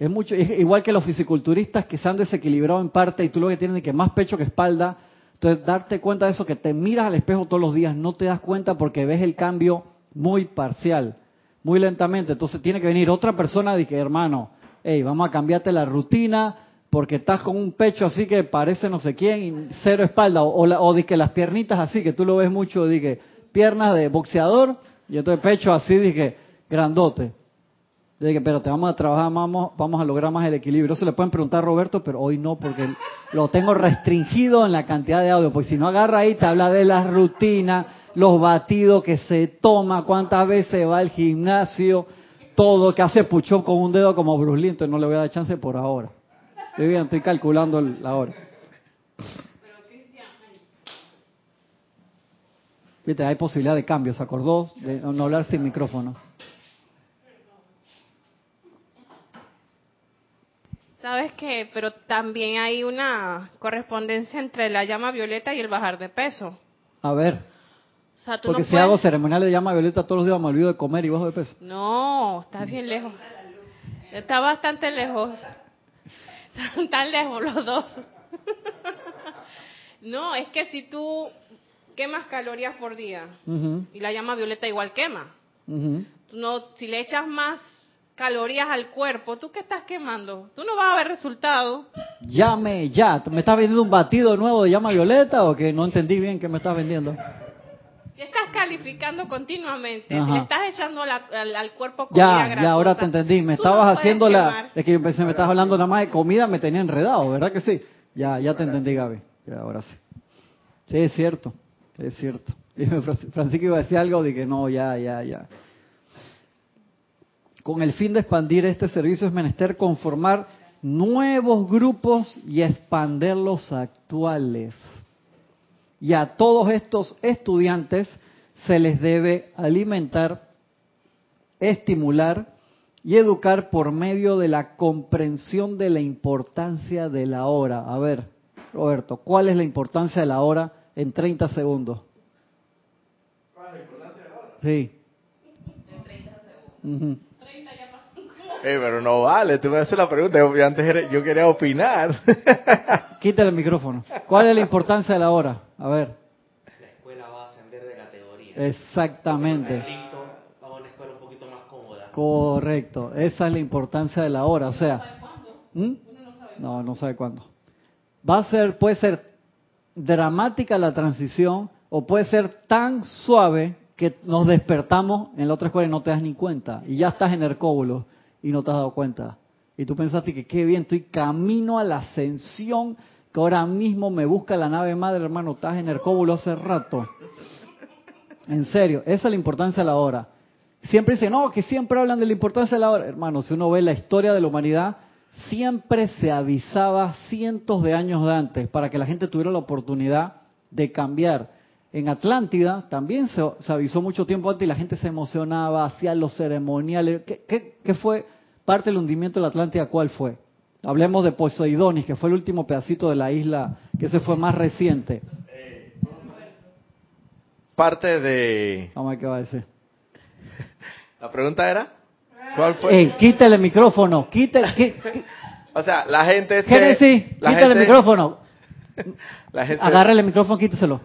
Es mucho, igual que los fisiculturistas que se han desequilibrado en parte y tú lo que tienes es que más pecho que espalda. Entonces, darte cuenta de eso, que te miras al espejo todos los días, no te das cuenta porque ves el cambio muy parcial, muy lentamente. Entonces, tiene que venir otra persona y que, hermano, hey, vamos a cambiarte la rutina porque estás con un pecho así que parece no sé quién y cero espalda. O, o, que las piernitas así, que tú lo ves mucho, de que piernas de boxeador y entonces pecho así, dije, grandote. Dije, pero te vamos a trabajar, vamos, vamos a lograr más el equilibrio. Eso le pueden preguntar a Roberto, pero hoy no, porque lo tengo restringido en la cantidad de audio. Pues si no agarra ahí, te habla de las rutinas, los batidos que se toma, cuántas veces va al gimnasio, todo, que hace puchón con un dedo como Bruce Lee, entonces no le voy a dar chance por ahora. Estoy bien, estoy calculando la hora. Viste, hay posibilidad de cambio, ¿se acordó? De no hablar sin micrófono. ¿Sabes qué? Pero también hay una correspondencia entre la llama violeta y el bajar de peso. A ver. Porque si hago ceremonial de llama violeta todos los días me olvido de comer y bajo de peso. No, está bien lejos. Está bastante lejos. Están lejos los dos. no, es que si tú quemas calorías por día y la llama violeta igual quema. no, si le echas más calorías al cuerpo, ¿tú qué estás quemando? Tú no vas a ver resultado. Llame ya. ¿Me estás vendiendo un batido nuevo de llama violeta o que no entendí bien qué me estás vendiendo? Te estás calificando continuamente. Si le estás echando al, cuerpo comida Ya, ya, ahora te entendí. Me estabas haciendo la... Es que yo pensé, me estabas hablando nada más de comida, me tenía enredado, ¿verdad que sí? Ya, ya te entendí, Gaby. Ya, ahora sí. Sí, es cierto. Es cierto. Francisco iba a decir algo, dije, no, ya, ya, ya. Con el fin de expandir este servicio es menester conformar nuevos grupos y expander los actuales. Y a todos estos estudiantes se les debe alimentar, estimular y educar por medio de la comprensión de la importancia de la hora. A ver, Roberto, ¿cuál es la importancia de la hora en 30 segundos? ¿Cuál es la importancia de la hora? Sí. En 30 segundos. Eh, pero no vale, tú me haces la pregunta. Yo, antes yo quería opinar. Quítale el micrófono. ¿Cuál es la importancia de la hora? A ver. La escuela va a ascender de categoría. Exactamente. Va a una escuela un poquito más cómoda. Correcto. Esa es la importancia de la hora. O sea. ¿Mm? No, no sabe cuándo. Va a ser, puede ser dramática la transición o puede ser tan suave que nos despertamos en la otra escuela y no te das ni cuenta. Y ya estás en el cóbulo y no te has dado cuenta. Y tú pensaste que qué bien, estoy camino a la ascensión, que ahora mismo me busca la nave madre, hermano, estás en el cóbulo hace rato. En serio, esa es la importancia de la hora. Siempre dicen, no, que siempre hablan de la importancia de la hora. Hermano, si uno ve la historia de la humanidad, siempre se avisaba cientos de años de antes para que la gente tuviera la oportunidad de cambiar. En Atlántida también se, avisó mucho tiempo antes y la gente se emocionaba, hacía los ceremoniales. ¿Qué, fue parte del hundimiento de la Atlántida? ¿Cuál fue? Hablemos de Poseidonis, que fue el último pedacito de la isla, que ese fue más reciente. parte de... Vamos a ver qué va a decir. La pregunta era, ¿cuál fue? Ey, quítale el micrófono, quítale... o sea, la gente... Génesis, quítale el micrófono. La gente... El micrófono, quíteselo.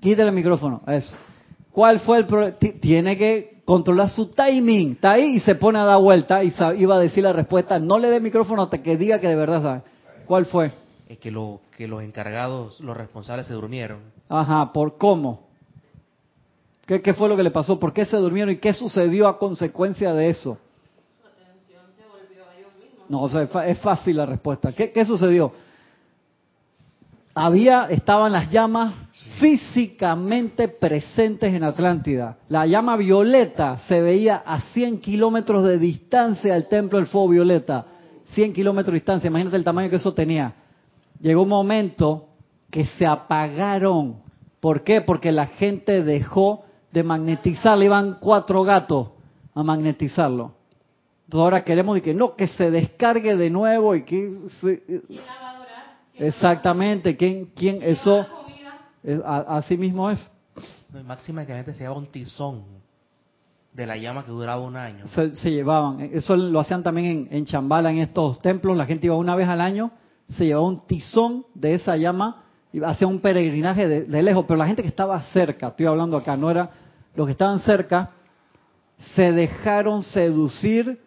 Quítale el micrófono, eso. ¿Cuál fue el problema? Tiene que controlar su timing. Está ahí y se pone a dar vuelta y iba a decir la respuesta. No le dé micrófono hasta que diga que de verdad sabe. ¿Cuál fue? Es que, lo, que los encargados, los responsables se durmieron. Ajá, ¿por cómo? ¿Qué, ¿Qué fue lo que le pasó? ¿Por qué se durmieron y qué sucedió a consecuencia de eso? Su atención se volvió a ellos mismos. No, o sea, es fácil la respuesta. ¿Qué, qué sucedió? Había, estaban las llamas físicamente presentes en Atlántida. La llama violeta se veía a 100 kilómetros de distancia del templo del fuego violeta. 100 kilómetros de distancia, imagínate el tamaño que eso tenía. Llegó un momento que se apagaron. ¿Por qué? Porque la gente dejó de magnetizar, le iban cuatro gatos a magnetizarlo. Entonces ahora queremos que no, que se descargue de nuevo y que... ¿Quién exactamente, ¿quién, quién eso... a- Así mismo es. No, máxima que la gente se lleva un tizón de la llama que duraba un año. Se, se llevaban. Eso lo hacían también en, en Chambala, en estos templos. La gente iba una vez al año, se llevaba un tizón de esa llama y hacía un peregrinaje de, de lejos. Pero la gente que estaba cerca, estoy hablando acá, no era los que estaban cerca, se dejaron seducir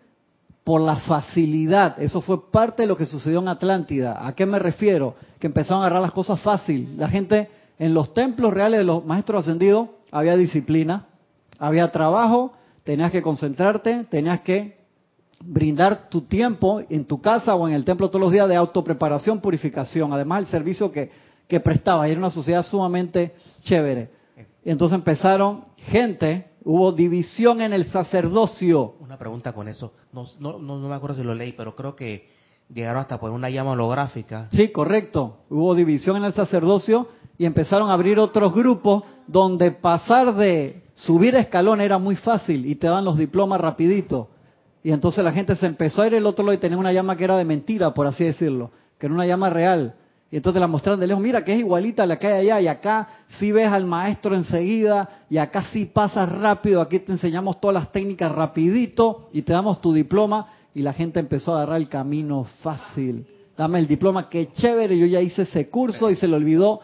por la facilidad. Eso fue parte de lo que sucedió en Atlántida. ¿A qué me refiero? Que empezaron a agarrar las cosas fácil. La gente en los templos reales de los maestros ascendidos había disciplina, había trabajo, tenías que concentrarte, tenías que brindar tu tiempo en tu casa o en el templo todos los días de autopreparación, purificación. Además, el servicio que, que prestaba. Y era una sociedad sumamente chévere. Y entonces empezaron gente, hubo división en el sacerdocio. Una pregunta con eso. No, no, no, no me acuerdo si lo leí, pero creo que llegaron hasta poner una llama holográfica. Sí, correcto. Hubo división en el sacerdocio y empezaron a abrir otros grupos donde pasar de subir escalón era muy fácil y te dan los diplomas rapidito. Y entonces la gente se empezó a ir el otro lado y tenía una llama que era de mentira, por así decirlo, que era una llama real. Y entonces la mostraron de lejos, mira que es igualita a la que hay allá, y acá sí ves al maestro enseguida, y acá sí pasas rápido, aquí te enseñamos todas las técnicas rapidito, y te damos tu diploma, y la gente empezó a agarrar el camino fácil. Dame el diploma, qué chévere, yo ya hice ese curso y se le olvidó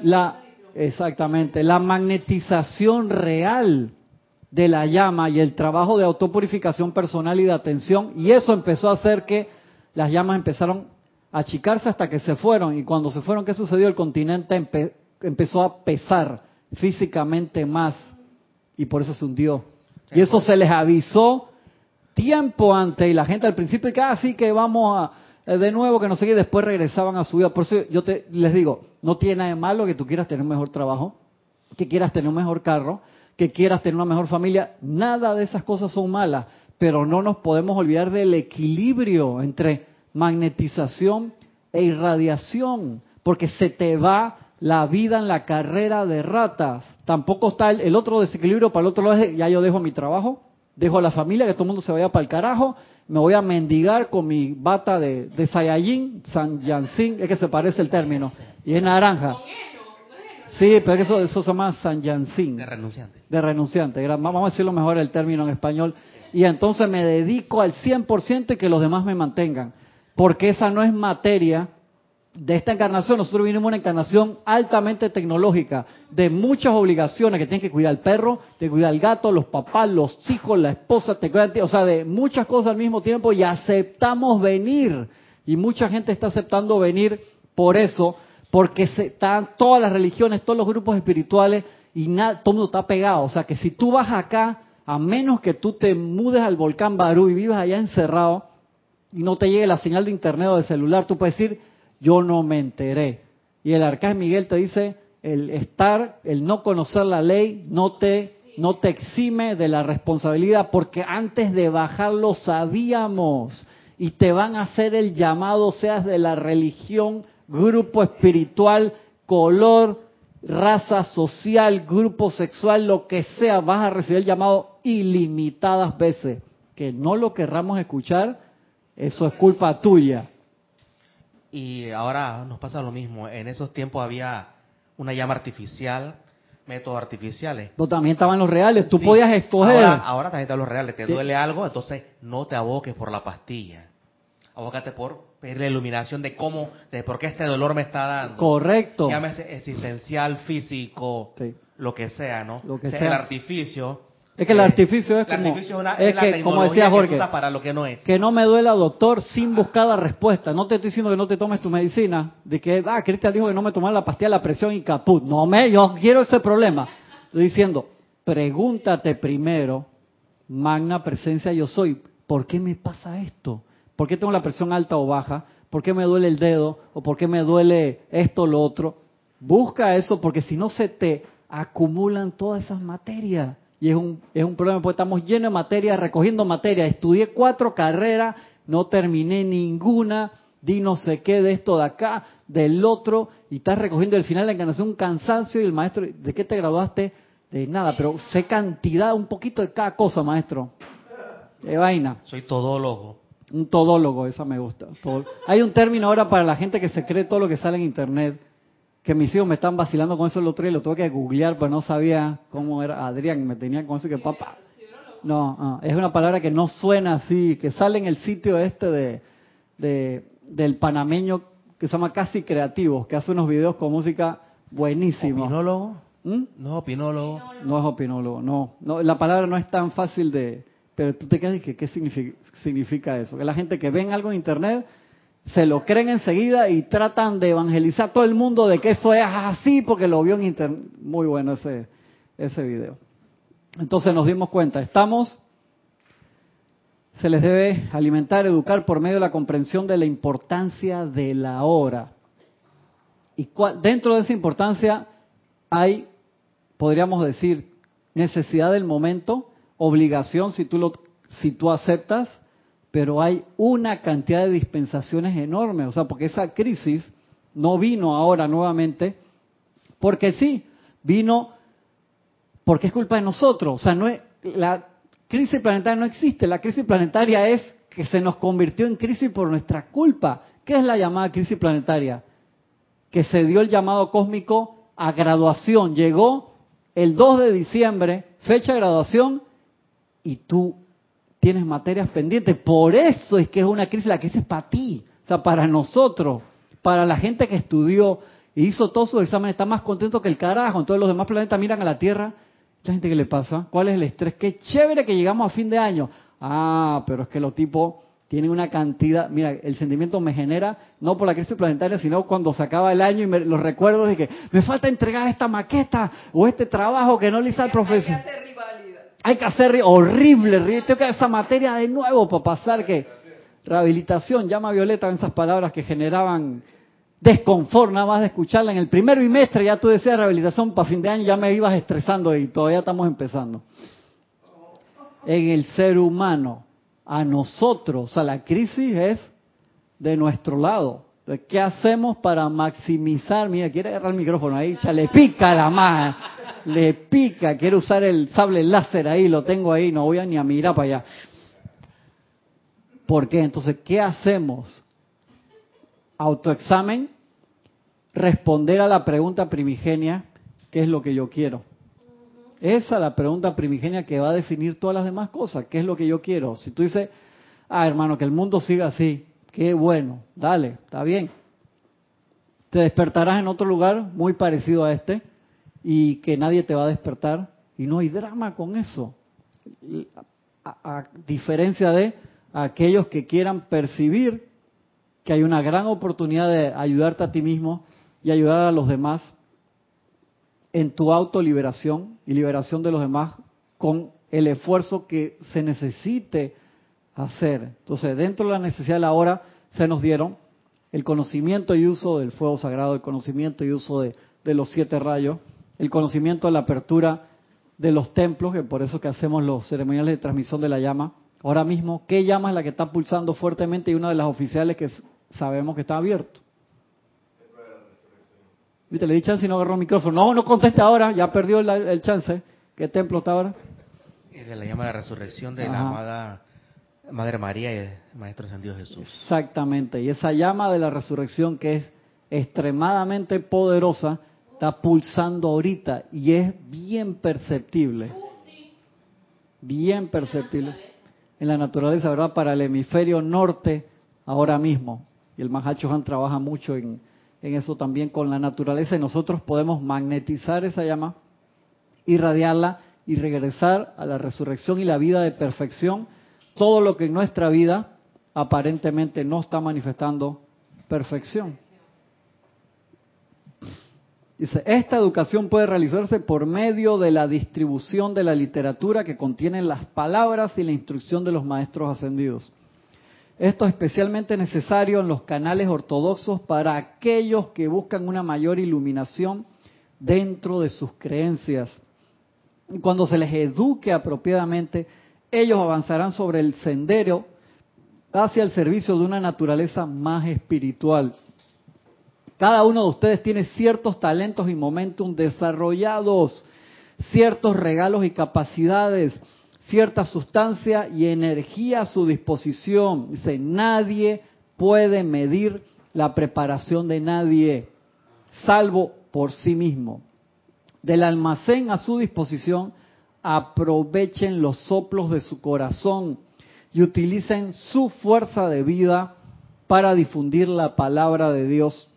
la, exactamente, la magnetización real de la llama y el trabajo de autopurificación personal y de atención, y eso empezó a hacer que las llamas empezaron achicarse hasta que se fueron, y cuando se fueron, ¿qué sucedió? El continente empe- empezó a pesar físicamente más, y por eso se hundió. Y eso se les avisó tiempo antes, y la gente al principio, que ah, sí, que vamos a, eh, de nuevo, que no sé qué, y después regresaban a su vida. Por eso yo te, les digo, no tiene nada de malo que tú quieras tener un mejor trabajo, que quieras tener un mejor carro, que quieras tener una mejor familia, nada de esas cosas son malas, pero no nos podemos olvidar del equilibrio entre magnetización e irradiación, porque se te va la vida en la carrera de ratas. Tampoco está el, el otro desequilibrio para el otro lado, es, ya yo dejo mi trabajo, dejo a la familia, que todo el mundo se vaya para el carajo, me voy a mendigar con mi bata de, de Saiyajin, San Yansin, es que se parece el término, y es naranja. Sí, pero eso, eso se llama San Yansin, De renunciante. de renunciante. Vamos a decirlo mejor el término en español. Y entonces me dedico al 100% y que los demás me mantengan. Porque esa no es materia de esta encarnación. Nosotros vinimos una encarnación altamente tecnológica, de muchas obligaciones, que tienes que cuidar al perro, te cuidar al gato, los papás, los hijos, la esposa, te cuidan, o sea, de muchas cosas al mismo tiempo y aceptamos venir. Y mucha gente está aceptando venir por eso, porque se, están todas las religiones, todos los grupos espirituales y todo el mundo está pegado. O sea, que si tú vas acá, a menos que tú te mudes al volcán Barú y vivas allá encerrado y no te llegue la señal de internet o de celular, tú puedes decir, yo no me enteré. Y el arcángel Miguel te dice, el estar, el no conocer la ley, no te, no te exime de la responsabilidad, porque antes de bajar lo sabíamos. Y te van a hacer el llamado, seas de la religión, grupo espiritual, color, raza social, grupo sexual, lo que sea, vas a recibir el llamado ilimitadas veces. Que no lo querramos escuchar, eso es culpa tuya. Y ahora nos pasa lo mismo. En esos tiempos había una llama artificial, métodos artificiales. Pero también estaban los reales, tú Sí. podías escoger. Ahora, ahora también están los reales. Te Sí. duele algo, entonces no te aboques por la pastilla. Abócate por pedir la iluminación de cómo, de por qué este dolor me está dando. Correcto. Llámese existencial, físico, Sí. lo que sea, ¿no? Lo que O sea, sea. El artificio. Es que el eh, artificio es el como- artificio es, una, es es la que, como decía que Jorge, usa para lo que no es. Que no me duela, doctor, sin buscar la respuesta. No te estoy diciendo que no te tomes tu medicina. De que, ah, Cristian dijo que no me tomara la pastilla la presión y caput. No me, yo quiero ese problema. Estoy diciendo, pregúntate primero, magna presencia yo soy, ¿por qué me pasa esto? ¿Por qué tengo la presión alta o baja? ¿Por qué me duele el dedo? ¿O por qué me duele esto o lo otro? Busca eso porque si no se te acumulan todas esas materias. Y es un, es un problema porque estamos llenos de materia, recogiendo materia. Estudié cuatro carreras, no terminé ninguna, di no sé qué de esto de acá, del otro, y estás recogiendo al final de la encarnación un cansancio y el maestro, ¿de qué te graduaste? De nada, pero sé cantidad, un poquito de cada cosa, maestro. Qué vaina. Soy todólogo. Un todólogo, esa me gusta. Hay un término ahora para la gente que se cree todo lo que sale en internet, que mis hijos me están vacilando con eso el otro día y lo tuve que googlear, pero no sabía cómo era. Adrián me tenía con eso que papá. No, es una palabra que no suena así, que sale en el sitio este de, de del panameño que se llama Casi Creativos, que hace unos videos con música buenísimos. ¿Opinólogo? ¿Mm? No es opinólogo. No es opinólogo, no. no. La palabra no es tan fácil de... Pero tú te quedas y ¿qué significa, significa eso? Que la gente que ven algo en Internet se lo creen enseguida y tratan de evangelizar a todo el mundo de que eso es así porque lo vio en Internet. Muy bueno ese, ese video. Entonces nos dimos cuenta, estamos se les debe alimentar, educar por medio de la comprensión de la importancia de la hora. Y dentro de esa importancia hay, podríamos decir, necesidad del momento, obligación si tú, lo, si tú aceptas, pero hay una cantidad de dispensaciones enormes, o sea, porque esa crisis no vino ahora nuevamente, porque sí, vino porque es culpa de nosotros, o sea, no es, la, crisis planetaria no existe. La crisis planetaria es que se nos convirtió en crisis por nuestra culpa. ¿Qué es la llamada crisis planetaria? Que se dio el llamado cósmico a graduación. Llegó el 2 de diciembre, fecha de graduación, y tú tienes materias pendientes. Por eso es que es una crisis, la crisis es para ti, o sea, para nosotros, para la gente que estudió y hizo todos sus exámenes, está más contento que el carajo. Entonces los demás planetas miran a la Tierra ¿Esta gente qué le pasa? ¿Cuál es el estrés? Qué chévere que llegamos a fin de año. Ah, pero es que los tipos tienen una cantidad. Mira, el sentimiento me genera, no por la crisis planetaria, sino cuando se acaba el año y me, los recuerdos de que me falta entregar esta maqueta o este trabajo que no le hizo al profesor. Hay que hacer. Hay que hacer horrible, tengo que hacer esa materia de nuevo para pasar que. Rehabilitación, llama Violeta en esas palabras que generaban desconfort nada más de escucharla. En el primer bimestre ya tú decías rehabilitación para fin de año, ya me ibas estresando y todavía estamos empezando. En el ser humano, a nosotros, o sea, la crisis es de nuestro lado. Entonces, ¿qué hacemos para maximizar? Mira, quiere agarrar el micrófono ahí, ya le pica la mano, le pica, quiere usar el sable láser ahí, lo tengo ahí, no voy a ni a mirar para allá. ¿Por qué? Entonces, ¿qué hacemos? autoexamen, responder a la pregunta primigenia, ¿qué es lo que yo quiero? Esa es la pregunta primigenia que va a definir todas las demás cosas, ¿qué es lo que yo quiero? Si tú dices, ah, hermano, que el mundo siga así, qué bueno, dale, está bien. Te despertarás en otro lugar muy parecido a este y que nadie te va a despertar y no hay drama con eso. A, diferencia de aquellos que quieran percibir que hay una gran oportunidad de ayudarte a ti mismo y ayudar a los demás en tu autoliberación y liberación de los demás con el esfuerzo que se necesite hacer. Entonces, dentro de la necesidad de la hora se nos dieron el conocimiento y uso del fuego sagrado, el conocimiento y uso de, de los siete rayos, el conocimiento de la apertura de los templos, que por eso que hacemos los ceremoniales de transmisión de la llama. Ahora mismo, ¿qué llama es la que está pulsando fuertemente? Y una de las oficiales que sabemos que está abierto. Viste, le di chance y no agarró el micrófono. No, no conteste ahora, ya perdió el, chance. ¿Qué templo está ahora? Es la llama de la resurrección de la amada Madre María y Maestro Dios Jesús. Exactamente, y esa llama de la resurrección que es extremadamente poderosa, está pulsando ahorita y es bien perceptible. Bien perceptible. En la naturaleza, ¿verdad? Para el hemisferio norte ahora mismo. Y el Mahacho Han trabaja mucho en, eso también con la naturaleza y nosotros podemos magnetizar esa llama, irradiarla y regresar a la resurrección y la vida de perfección, todo lo que en nuestra vida aparentemente no está manifestando perfección. Dice, esta educación puede realizarse por medio de la distribución de la literatura que contiene las palabras y la instrucción de los maestros ascendidos. Esto es especialmente necesario en los canales ortodoxos para aquellos que buscan una mayor iluminación dentro de sus creencias. Cuando se les eduque apropiadamente, ellos avanzarán sobre el sendero hacia el servicio de una naturaleza más espiritual. Cada uno de ustedes tiene ciertos talentos y momentos desarrollados, ciertos regalos y capacidades, cierta sustancia y energía a su disposición. Dice, nadie puede medir la preparación de nadie, salvo por sí mismo. Del almacén a su disposición, aprovechen los soplos de su corazón y utilicen su fuerza de vida para difundir la palabra de Dios,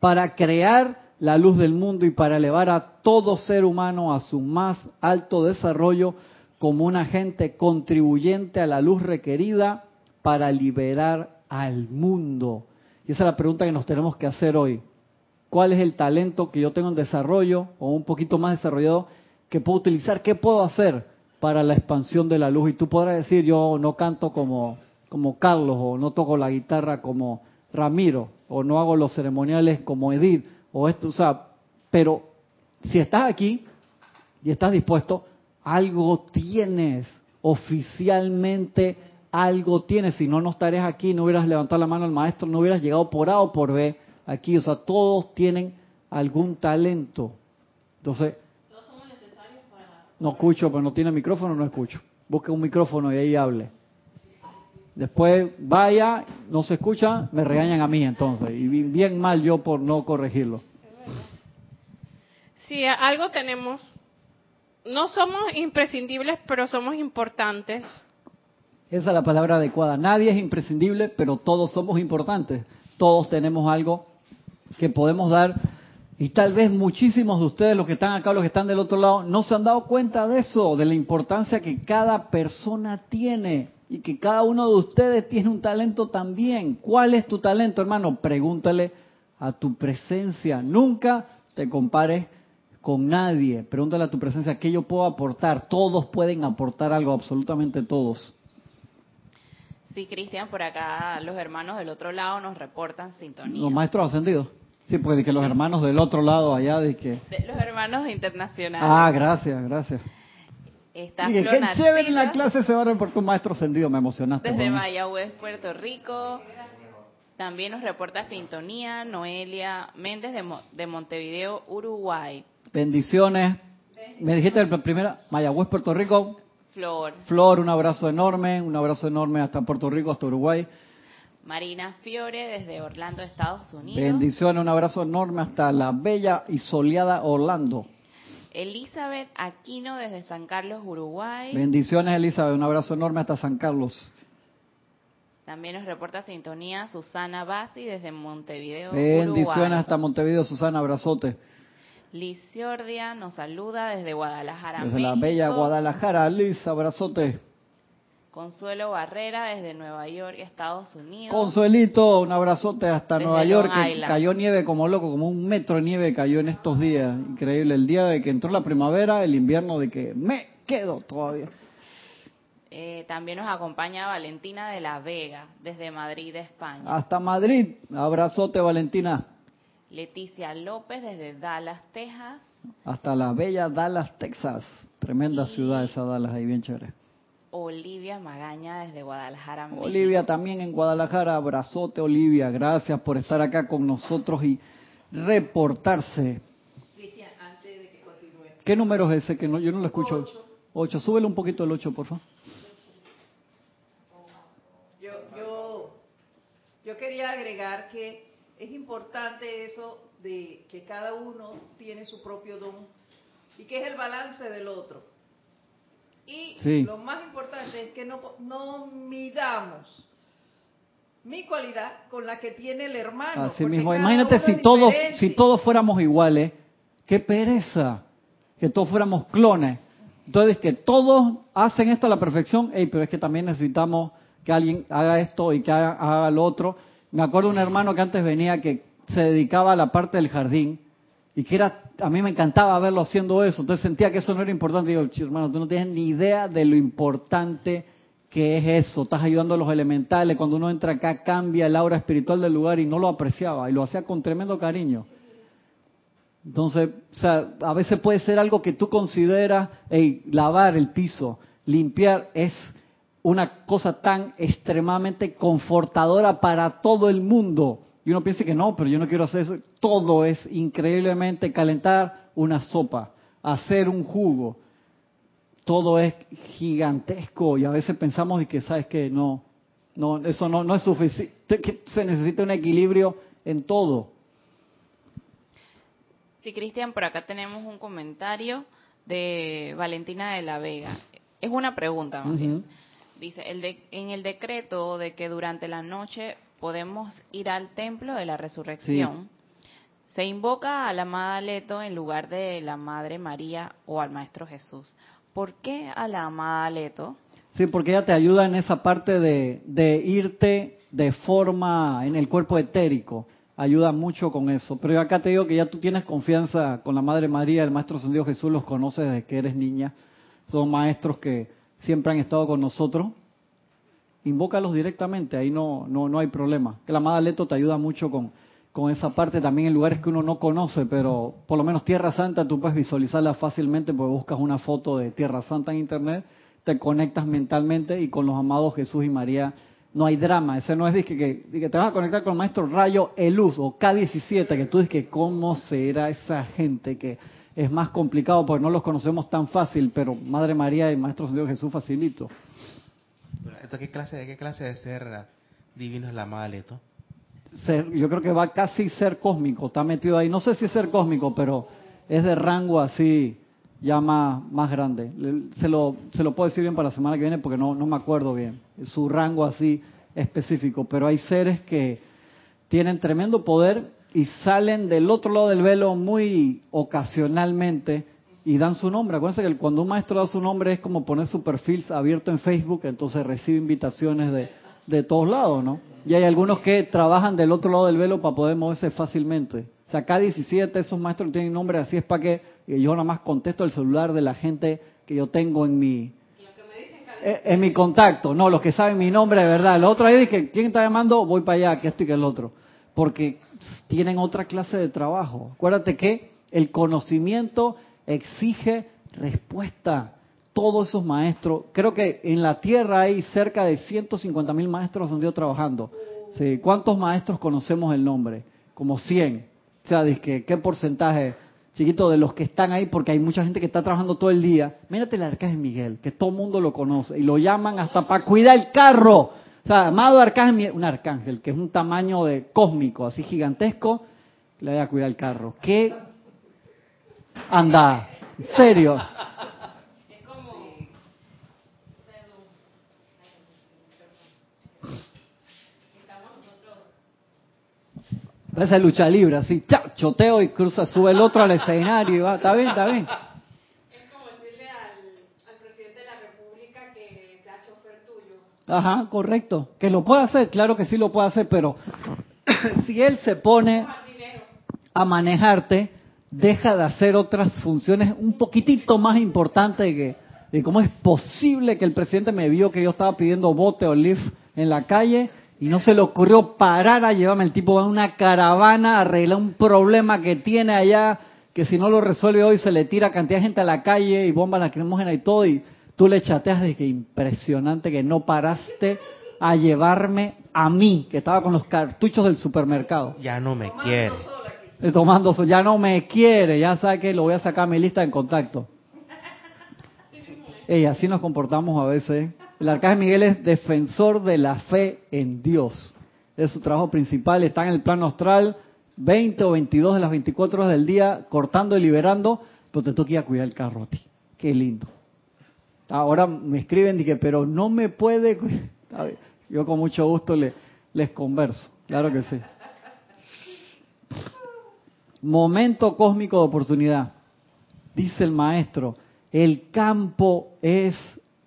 para crear la luz del mundo y para elevar a todo ser humano a su más alto desarrollo como un agente contribuyente a la luz requerida para liberar al mundo. Y esa es la pregunta que nos tenemos que hacer hoy. ¿Cuál es el talento que yo tengo en desarrollo o un poquito más desarrollado que puedo utilizar? ¿Qué puedo hacer para la expansión de la luz? Y tú podrás decir, yo no canto como, como Carlos o no toco la guitarra como Ramiro o no hago los ceremoniales como Edith o esto, o sea, pero si estás aquí y estás dispuesto, algo tienes, oficialmente algo tienes, si no, no estarías aquí, no hubieras levantado la mano al maestro, no hubieras llegado por A o por B aquí, o sea, todos tienen algún talento. Entonces, no escucho, pero no tiene micrófono, no escucho. Busque un micrófono y ahí hable. Después vaya, no se escucha, me regañan a mí entonces. Y bien mal yo por no corregirlo. Sí, algo tenemos. No somos imprescindibles, pero somos importantes. Esa es la palabra adecuada. Nadie es imprescindible, pero todos somos importantes. Todos tenemos algo que podemos dar. Y tal vez muchísimos de ustedes, los que están acá, los que están del otro lado, no se han dado cuenta de eso, de la importancia que cada persona tiene y que cada uno de ustedes tiene un talento también. ¿Cuál es tu talento, hermano? Pregúntale a tu presencia. Nunca te compares con nadie. Pregúntale a tu presencia qué yo puedo aportar. Todos pueden aportar algo, absolutamente todos. Sí, Cristian, por acá los hermanos del otro lado nos reportan sintonía. Los maestros ascendidos. Sí, pues de que los hermanos del otro lado allá, de que... los hermanos internacionales. Ah, gracias, gracias. Está Dije, qué chévere en la clase se va a reportar un maestro ascendido, me emocionaste. Desde Mayagüez, Puerto Rico. También nos reporta sintonía Noelia Méndez de, de Montevideo, Uruguay. Bendiciones. Me dijiste la primera, Mayagüez, Puerto Rico. Flor. Flor, un abrazo enorme, un abrazo enorme hasta Puerto Rico, hasta Uruguay. Marina Fiore desde Orlando, Estados Unidos. Bendiciones, un abrazo enorme hasta la bella y soleada Orlando. Elizabeth Aquino desde San Carlos, Uruguay. Bendiciones, Elizabeth. Un abrazo enorme hasta San Carlos. También nos reporta sintonía Susana Bassi desde Montevideo, Bendiciones hasta Montevideo, Susana. Abrazote. Liz Ciordia nos saluda desde Guadalajara, Desde la bella Guadalajara. Liz, abrazote. Consuelo Barrera desde Nueva York, Estados Unidos. Consuelito, un abrazote hasta Nueva York, que cayó nieve como loco, como un metro de nieve cayó en estos días. Increíble, el día de que entró la primavera, el invierno de que me quedo todavía. Eh, también nos acompaña Valentina de la Vega, desde Madrid, España. Hasta Madrid, abrazote Valentina. Leticia López desde Dallas, Texas. Hasta la bella Dallas, Texas. Tremenda ciudad esa Dallas, ahí bien chévere. Olivia Magaña desde Guadalajara. México. Olivia también en Guadalajara. Abrazote, Olivia. Gracias por estar acá con nosotros y reportarse. Cristian, antes de que continúe. ¿Qué número es ese que no, yo no lo escucho? Ocho. Ocho. Súbele un poquito el ocho, por favor. Yo, yo, yo quería agregar que es importante eso de que cada uno tiene su propio don y que es el balance del otro. Y lo más importante es que no, no midamos mi cualidad con la que tiene el hermano. Así mismo, imagínate si todos, si todos fuéramos iguales, qué pereza, que todos fuéramos clones. Entonces, que todos hacen esto a la perfección, hey, pero es que también necesitamos que alguien haga esto y que haga, haga lo otro. Me acuerdo de un hermano que antes venía que se dedicaba a la parte del jardín y que era, a mí me encantaba verlo haciendo eso, entonces sentía que eso no era importante. Digo, hermano, tú no tienes ni idea de lo importante que es eso. Estás ayudando a los elementales. Cuando uno entra acá, cambia el aura espiritual del lugar y no lo apreciaba y lo hacía con tremendo cariño. Entonces, o sea, a veces puede ser algo que tú consideras, lavar el piso, limpiar, es una cosa tan extremadamente confortadora para todo el mundo. Y uno piensa que no, pero yo no quiero hacer eso. Todo es increíblemente calentar una sopa, hacer un jugo. todo es gigantesco y a veces pensamos y que sabes que no, no, eso no, no es suficiente, que se necesita un equilibrio en todo. Sí, Cristian, por acá tenemos un comentario de Valentina de la Vega. Es una pregunta, más bien. Dice, el de, en el decreto de que durante la noche podemos ir al templo de la resurrección, se invoca a la amada Leto en lugar de la Madre María o al Maestro Jesús. ¿Por qué a la amada Leto? Sí, porque ella te ayuda en esa parte de, de irte de forma en el cuerpo etérico. Ayuda mucho con eso. Pero yo acá te digo que ya tú tienes confianza con la Madre María, el Maestro Dios Jesús, los conoces desde que eres niña. Son maestros que siempre han estado con nosotros. Invócalos directamente, ahí no, no, no hay problema. Que la amada Leto te ayuda mucho con, con esa parte también en lugares que uno no conoce, pero por lo menos Tierra Santa tú puedes visualizarla fácilmente porque buscas una foto de Tierra Santa en Internet, te conectas mentalmente y con los amados Jesús y María no hay drama. Ese no es de que, que, te vas a conectar con el maestro Rayo Eluz o K17, que tú dices que cómo será esa gente que es más complicado porque no los conocemos tan fácil, pero Madre María y Maestro Dios Jesús facilito. ¿Esto qué clase, de qué clase de ser divino es la madre, yo creo que va casi ser cósmico, está metido ahí. No sé si es ser cósmico, pero es de rango así ya más, más grande. Se lo, se lo puedo decir bien para la semana que viene porque no, no me acuerdo bien. Su rango así específico. Pero hay seres que tienen tremendo poder y salen del otro lado del velo muy ocasionalmente y dan su nombre. Acuérdense que cuando un maestro da su nombre es como poner su perfil abierto en Facebook, entonces recibe invitaciones de, de todos lados, ¿no? Y hay algunos que trabajan del otro lado del velo para poder moverse fácilmente. O sea, acá 17 esos maestros tienen nombre, así es para que yo nada más contesto el celular de la gente que yo tengo en mi eh, en mi contacto, no, los que saben mi nombre de verdad. Los otros ahí dije, ¿quién está llamando? Voy para allá, que esto y que el otro. Porque tienen otra clase de trabajo. Acuérdate que el conocimiento exige respuesta todos esos maestros. Creo que en la Tierra hay cerca de 150 mil maestros donde yo trabajando. Sí, ¿Cuántos maestros conocemos el nombre? Como 100. O sea, ¿qué, ¿qué porcentaje, chiquito, de los que están ahí? Porque hay mucha gente que está trabajando todo el día. Mírate el Arcángel Miguel, que todo el mundo lo conoce y lo llaman hasta para cuidar el carro. O sea, amado Arcángel Miguel, un arcángel que es un tamaño de cósmico, así gigantesco, le vaya a cuidar el carro. ¿Qué? Anda, en serio. Esa lucha libre, así, choteo y cruza, sube el otro al escenario y va, está bien, está bien. Es como decirle al, presidente de la República que sea chofer tuyo. Ajá, correcto. Que lo puede hacer, claro que sí lo puede hacer, pero si él se pone a manejarte, deja de hacer otras funciones un poquitito más importantes de, que, de cómo es posible que el presidente me vio que yo estaba pidiendo bote o lift en la calle y no se le ocurrió parar a llevarme. El tipo en una caravana a arreglar un problema que tiene allá, que si no lo resuelve hoy se le tira cantidad de gente a la calle y bomba lacrimógena y todo. Y tú le chateas de que impresionante que no paraste a llevarme a mí, que estaba con los cartuchos del supermercado. Ya no me quiere. Tomando sol, ya no me quiere, ya sabe que lo voy a sacar a mi lista en contacto. Ey, así nos comportamos a veces. El arcángel Miguel es defensor de la fe en Dios. Es su trabajo principal, está en el plano astral 20 o 22 de las 24 horas del día cortando y liberando, pero te toca ir a cuidar el carro a ti. Qué lindo. Ahora me escriben y que, pero no me puede. Yo con mucho gusto le, les converso. Claro que sí. Momento cósmico de oportunidad. Dice el maestro, el campo es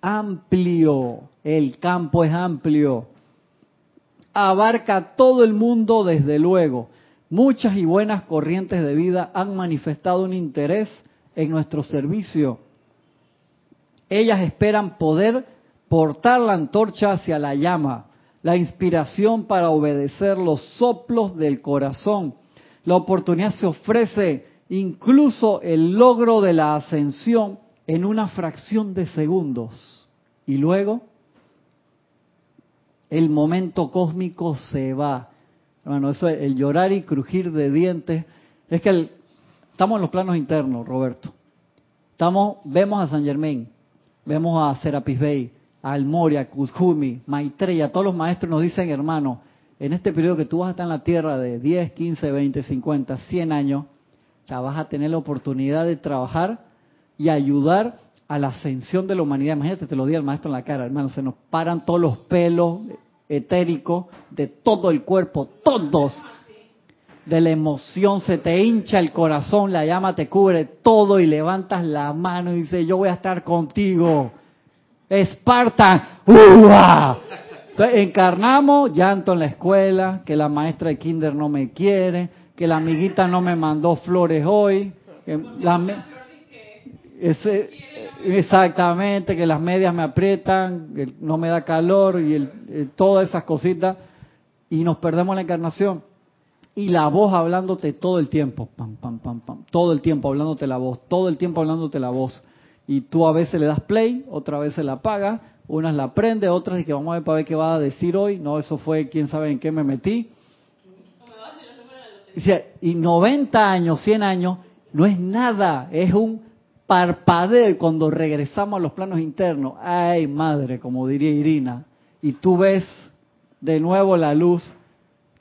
amplio, el campo es amplio, abarca todo el mundo desde luego. Muchas y buenas corrientes de vida han manifestado un interés en nuestro servicio. Ellas esperan poder portar la antorcha hacia la llama, la inspiración para obedecer los soplos del corazón. La oportunidad se ofrece, incluso el logro de la ascensión en una fracción de segundos. Y luego el momento cósmico se va. Bueno, eso es el llorar y crujir de dientes. Es que estamos en los planos internos, Roberto. Estamos, vemos a San Germain. Vemos a Serapis Bey, a Almoria, Kuzhumi, Maitreya, todos los maestros nos dicen, hermano, en este periodo que tú vas a estar en la Tierra de 10, 15, 20, 50, 100 años, ya vas a tener la oportunidad de trabajar y ayudar a la ascensión de la humanidad. Imagínate, te lo di al maestro en la cara, hermano, se nos paran todos los pelos etéricos de todo el cuerpo, todos. De la emoción se te hincha el corazón, la llama te cubre todo y levantas la mano y dices, yo voy a estar contigo. Esparta, ¡Uah! Encarnamos llanto en la escuela, que la maestra de kinder no me quiere, que la amiguita no me mandó flores hoy, exactamente, que las medias me aprietan, que no me da calor y el, todas esas cositas, y nos perdemos la encarnación. Y la voz hablándote todo el tiempo, pam, pam, pam, pam, todo el tiempo hablándote la voz, todo el tiempo hablándote la voz. Y tú a veces le das play, otra vez se la apaga, unas la prende, otras y que vamos a ver para ver qué va a decir hoy. No, eso fue quién sabe en qué me metí. Y 90 años, 100 años, no es nada, es un parpadeo cuando regresamos a los planos internos. Ay, madre, como diría Irina. Y tú ves de nuevo la luz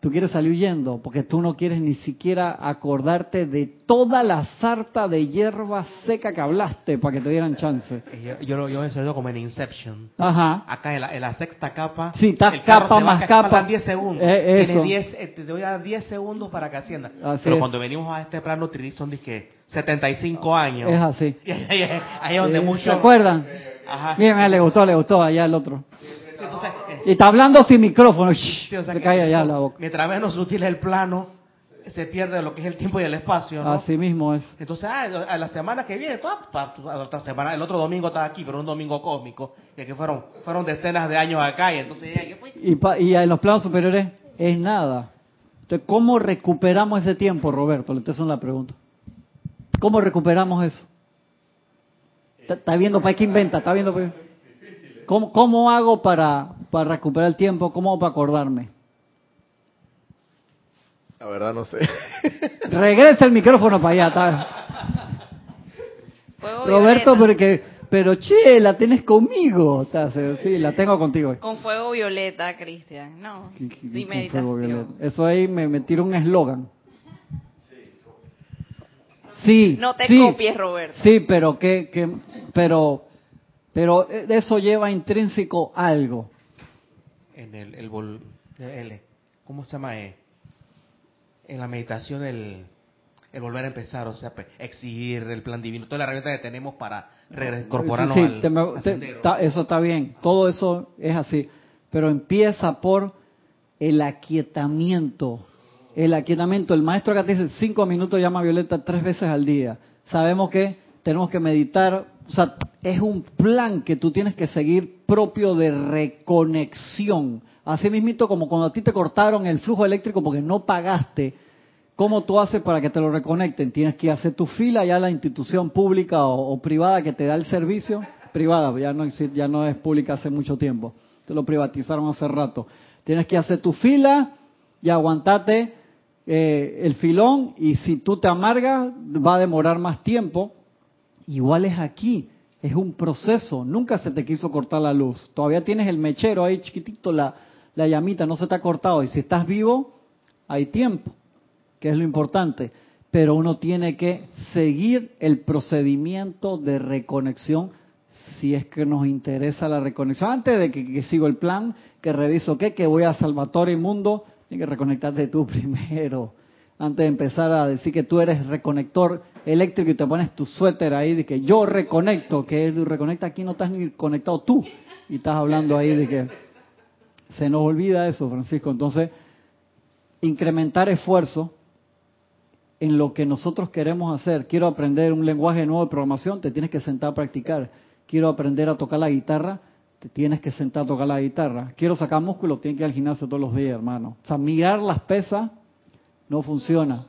Tú quieres salir huyendo porque tú no quieres ni siquiera acordarte de toda la sarta de hierba seca que hablaste para que te dieran chance. Yo, yo, yo me siento como en Inception. Ajá. Acá en la, sexta capa. Sí, estás capa más capa. 10 segundos. Eh, eso. 10, eh, te doy a 10 segundos para que ascienda. Pero cuando venimos a este plano son que 75 años. Es así. ahí, es donde muchos... ¿Se acuerdan? Ajá. Bien, le gustó, le gustó allá el otro. Y está hablando sin micrófono. se cae allá la boca. Mientras menos útil es el plano, se pierde lo que es el tiempo y el espacio. Así mismo es. Entonces, ah, a la semana que viene, toda, otra semana, el otro domingo está aquí, pero un domingo cósmico, y que fueron, fueron decenas de años acá, y entonces Y, y en los planos superiores es nada. Entonces, ¿cómo recuperamos ese tiempo, Roberto? Le son la pregunta. ¿Cómo recuperamos eso? Está viendo para qué inventa, está viendo. Para... ¿Cómo, cómo hago para, para recuperar el tiempo? ¿Cómo hago para acordarme? La verdad no sé. Regresa el micrófono para allá. Roberto, porque, pero che, la tenés conmigo. Sí, la tengo contigo. Con fuego violeta, Cristian. No, sí, meditación. Eso ahí me, me tiro un eslogan. Sí. No te copies, Roberto. Sí, pero que, que, pero pero eh, eso lleva intrínseco algo. En el, el, ¿cómo se llama? Eh, en la meditación el, el volver a empezar, o sea, exigir el plan divino, toda la herramienta que tenemos para reincorporarnos al, eso está bien, todo eso es así, pero empieza por el aquietamiento. El aquietamiento, el maestro acá te dice cinco minutos llama Violeta tres veces al día. Sabemos que tenemos que meditar o sea, es un plan que tú tienes que seguir propio de reconexión. Así mismito como cuando a ti te cortaron el flujo eléctrico porque no pagaste, ¿cómo tú haces para que te lo reconecten? Tienes que hacer tu fila ya a la institución pública o, privada que te da el servicio. Privada, ya no, ya no es pública hace mucho tiempo. Te lo privatizaron hace rato. Tienes que hacer tu fila y aguantarte eh, el filón y si tú te amargas va a demorar más tiempo Igual es aquí, es un proceso, nunca se te quiso cortar la luz, todavía tienes el mechero ahí chiquitito, la, la llamita no se te ha cortado y si estás vivo, hay tiempo, que es lo importante, pero uno tiene que seguir el procedimiento de reconexión si es que nos interesa la reconexión. Antes de que, sigo el plan, que reviso qué, que voy a Salvatore Mundo, tienes que reconectarte tú primero. Antes de empezar a decir que tú eres reconector eléctrico y te pones tu suéter ahí de que yo reconecto, que reconecta aquí no estás ni conectado tú y estás hablando ahí de que se nos olvida eso, Francisco. Entonces, incrementar esfuerzo en lo que nosotros queremos hacer. Quiero aprender un lenguaje nuevo de programación, te tienes que sentar a practicar. Quiero aprender a tocar la guitarra, te tienes que sentar a tocar la guitarra. Quiero sacar músculo, tienes que ir al gimnasio todos los días, hermano. O sea, mirar las pesas no funciona.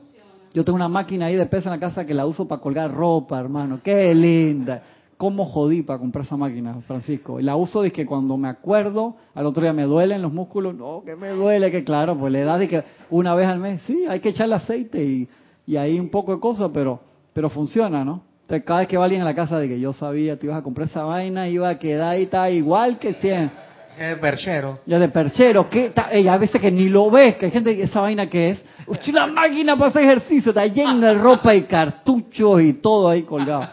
Yo tengo una máquina ahí de pesa en la casa que la uso para colgar ropa, hermano. Qué linda. ¿Cómo jodí para comprar esa máquina, Francisco? Y la uso de que cuando me acuerdo, al otro día me duelen los músculos. No, que me duele, que claro, pues le da de que una vez al mes, sí, hay que echarle aceite y, y ahí un poco de cosas, pero, pero funciona, ¿no? Entonces, cada vez que va alguien a la casa de que yo sabía, te ibas a comprar esa vaina, iba a quedar ahí, está igual que siempre. El perchero. Ya de perchero, que a veces que ni lo ves, que hay gente que esa vaina que es, Usted una máquina para hacer ejercicio, está llena de ropa y cartuchos y todo ahí colgado.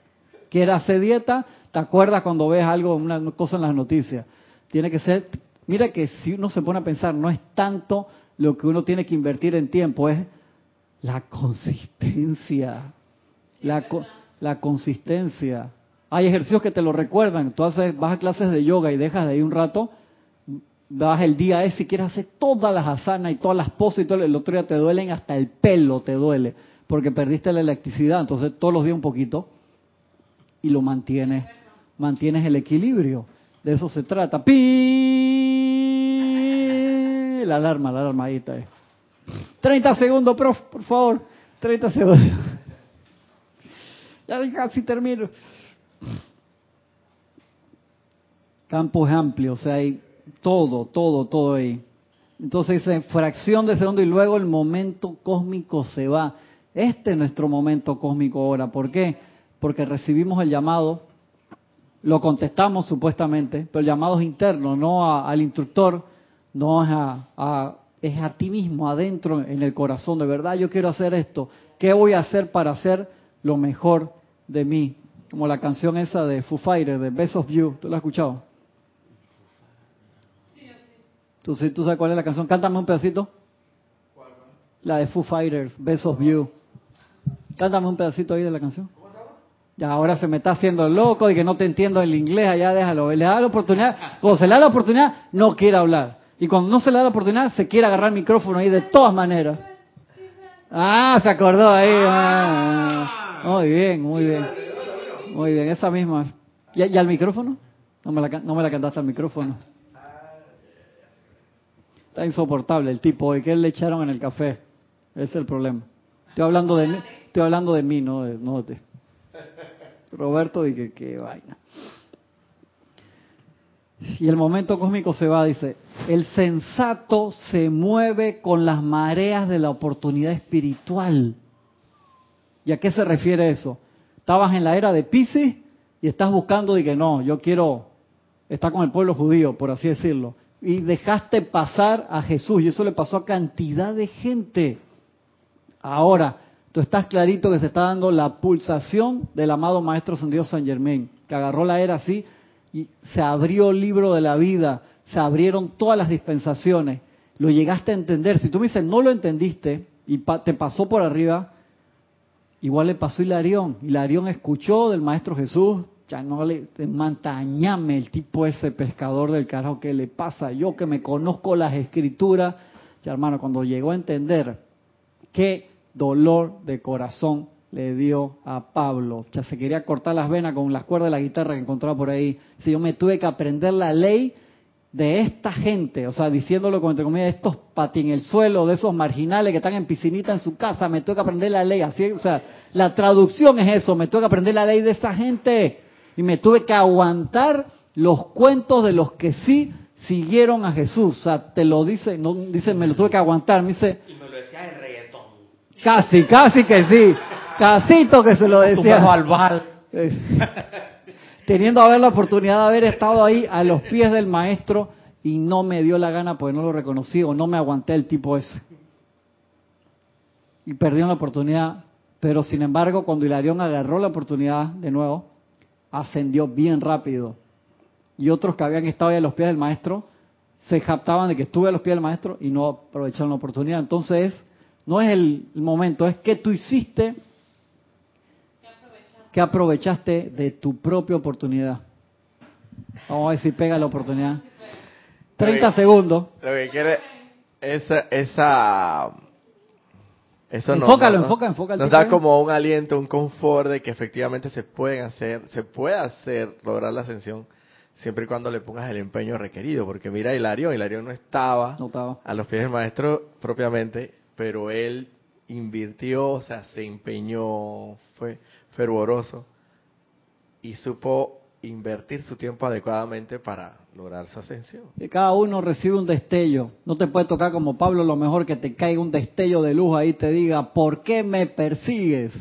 ¿Quiere hacer dieta? ¿Te acuerdas cuando ves algo, una cosa en las noticias? Tiene que ser, mira que si uno se pone a pensar, no es tanto lo que uno tiene que invertir en tiempo, es la consistencia. La, la consistencia. Hay ejercicios que te lo recuerdan. Tú haces, vas a clases de yoga y dejas de ahí un rato, vas el día ese si quieres hacer todas las asanas y todas las poses y todo, el otro día te duelen hasta el pelo te duele, porque perdiste la electricidad, entonces todos los días un poquito y lo mantienes, mantienes el equilibrio. De eso se trata. ¡Pi! La alarma, la alarma, ahí está. 30 segundos, prof, por favor. 30 segundos. Ya casi termino. Campo es amplio, o sea, hay todo, todo, todo ahí. Entonces dice, fracción de segundo y luego el momento cósmico se va. Este es nuestro momento cósmico ahora. ¿Por qué? Porque recibimos el llamado, lo contestamos supuestamente, pero el llamado es interno, no al instructor, no es a, es a ti mismo, adentro, en el corazón. De verdad, yo quiero hacer esto. ¿Qué voy a hacer para hacer lo mejor de mí? Como la canción esa de Foo Fighters, de Best of You. ¿Tú la has escuchado? ¿Tú, ¿Tú sabes cuál es la canción? Cántame un pedacito. La de Foo Fighters, Best of You. Cántame un pedacito ahí de la canción. Ya ahora se me está haciendo loco y que no te entiendo el inglés, allá déjalo. Le da la oportunidad, cuando se le da la oportunidad, no quiere hablar. Y cuando no se le da la oportunidad, se quiere agarrar el micrófono ahí de todas maneras. Ah, se acordó ahí. Ah, muy bien, muy bien. Muy bien, esa misma. ¿Y, y al micrófono? No me, la, no me la cantaste al micrófono. Está insoportable el tipo hoy. que le echaron en el café? Ese es el problema. Estoy hablando de mí, estoy hablando de mí, no de, no de Roberto, y que qué vaina. Y el momento cósmico se va, dice, el sensato se mueve con las mareas de la oportunidad espiritual. ¿Y a qué se refiere eso? Estabas en la era de Pisces y estás buscando y que no, yo quiero estar con el pueblo judío, por así decirlo y dejaste pasar a Jesús. Y eso le pasó a cantidad de gente. Ahora, tú estás clarito que se está dando la pulsación del amado Maestro Dios San Germain, que agarró la era así y se abrió el libro de la vida, se abrieron todas las dispensaciones. Lo llegaste a entender. Si tú me dices, no lo entendiste y te pasó por arriba, igual le pasó a Hilarión. Hilarión escuchó del Maestro Jesús, ya no le mantañame el tipo ese pescador del carajo que le pasa. Yo que me conozco las escrituras ya hermano cuando llegó a entender qué dolor de corazón le dio a Pablo. Ya se quería cortar las venas con las cuerdas de la guitarra que encontraba por ahí. Si yo me tuve que aprender la ley de esta gente, o sea, diciéndolo con entre comillas, estos patin el suelo, de esos marginales que están en piscinita en su casa, me tuve que aprender la ley, así, o sea, la traducción es eso, me tuve que aprender la ley de esa gente y me tuve que aguantar los cuentos de los que sí siguieron a Jesús. O sea, te lo dice, no dice, me lo tuve que aguantar, me dice. Y me lo decía en reggaetón. Casi, casi que sí. Casito que se lo decía. al Teniendo haber la oportunidad de haber estado ahí a los pies del maestro y no me dio la gana porque no lo reconocí o no me aguanté el tipo ese. Y perdí la oportunidad. Pero sin embargo, cuando Hilarión agarró la oportunidad de nuevo, ascendió bien rápido. Y otros que habían estado ahí a los pies del maestro se jactaban de que estuve a los pies del maestro y no aprovecharon la oportunidad. Entonces, no es el, momento, es que tú hiciste, que aprovechaste de tu propia oportunidad. Vamos a ver si pega la oportunidad. 30 segundos. Lo que quiere esa, esa eso enfócalo, enfoca, enfoca Nos da como un aliento, un confort de que efectivamente se pueden hacer, se puede hacer, lograr la ascensión, siempre y cuando le pongas el empeño requerido. Porque mira Hilario, Hilario no estaba, no estaba a los pies del maestro propiamente, pero él invirtió, o sea, se empeñó, fue fervoroso y supo invertir su tiempo adecuadamente para lograr su ascensión. Que cada uno recibe un destello. No te puede tocar como Pablo, lo mejor que te caiga un destello de luz ahí y te diga, ¿por qué me persigues?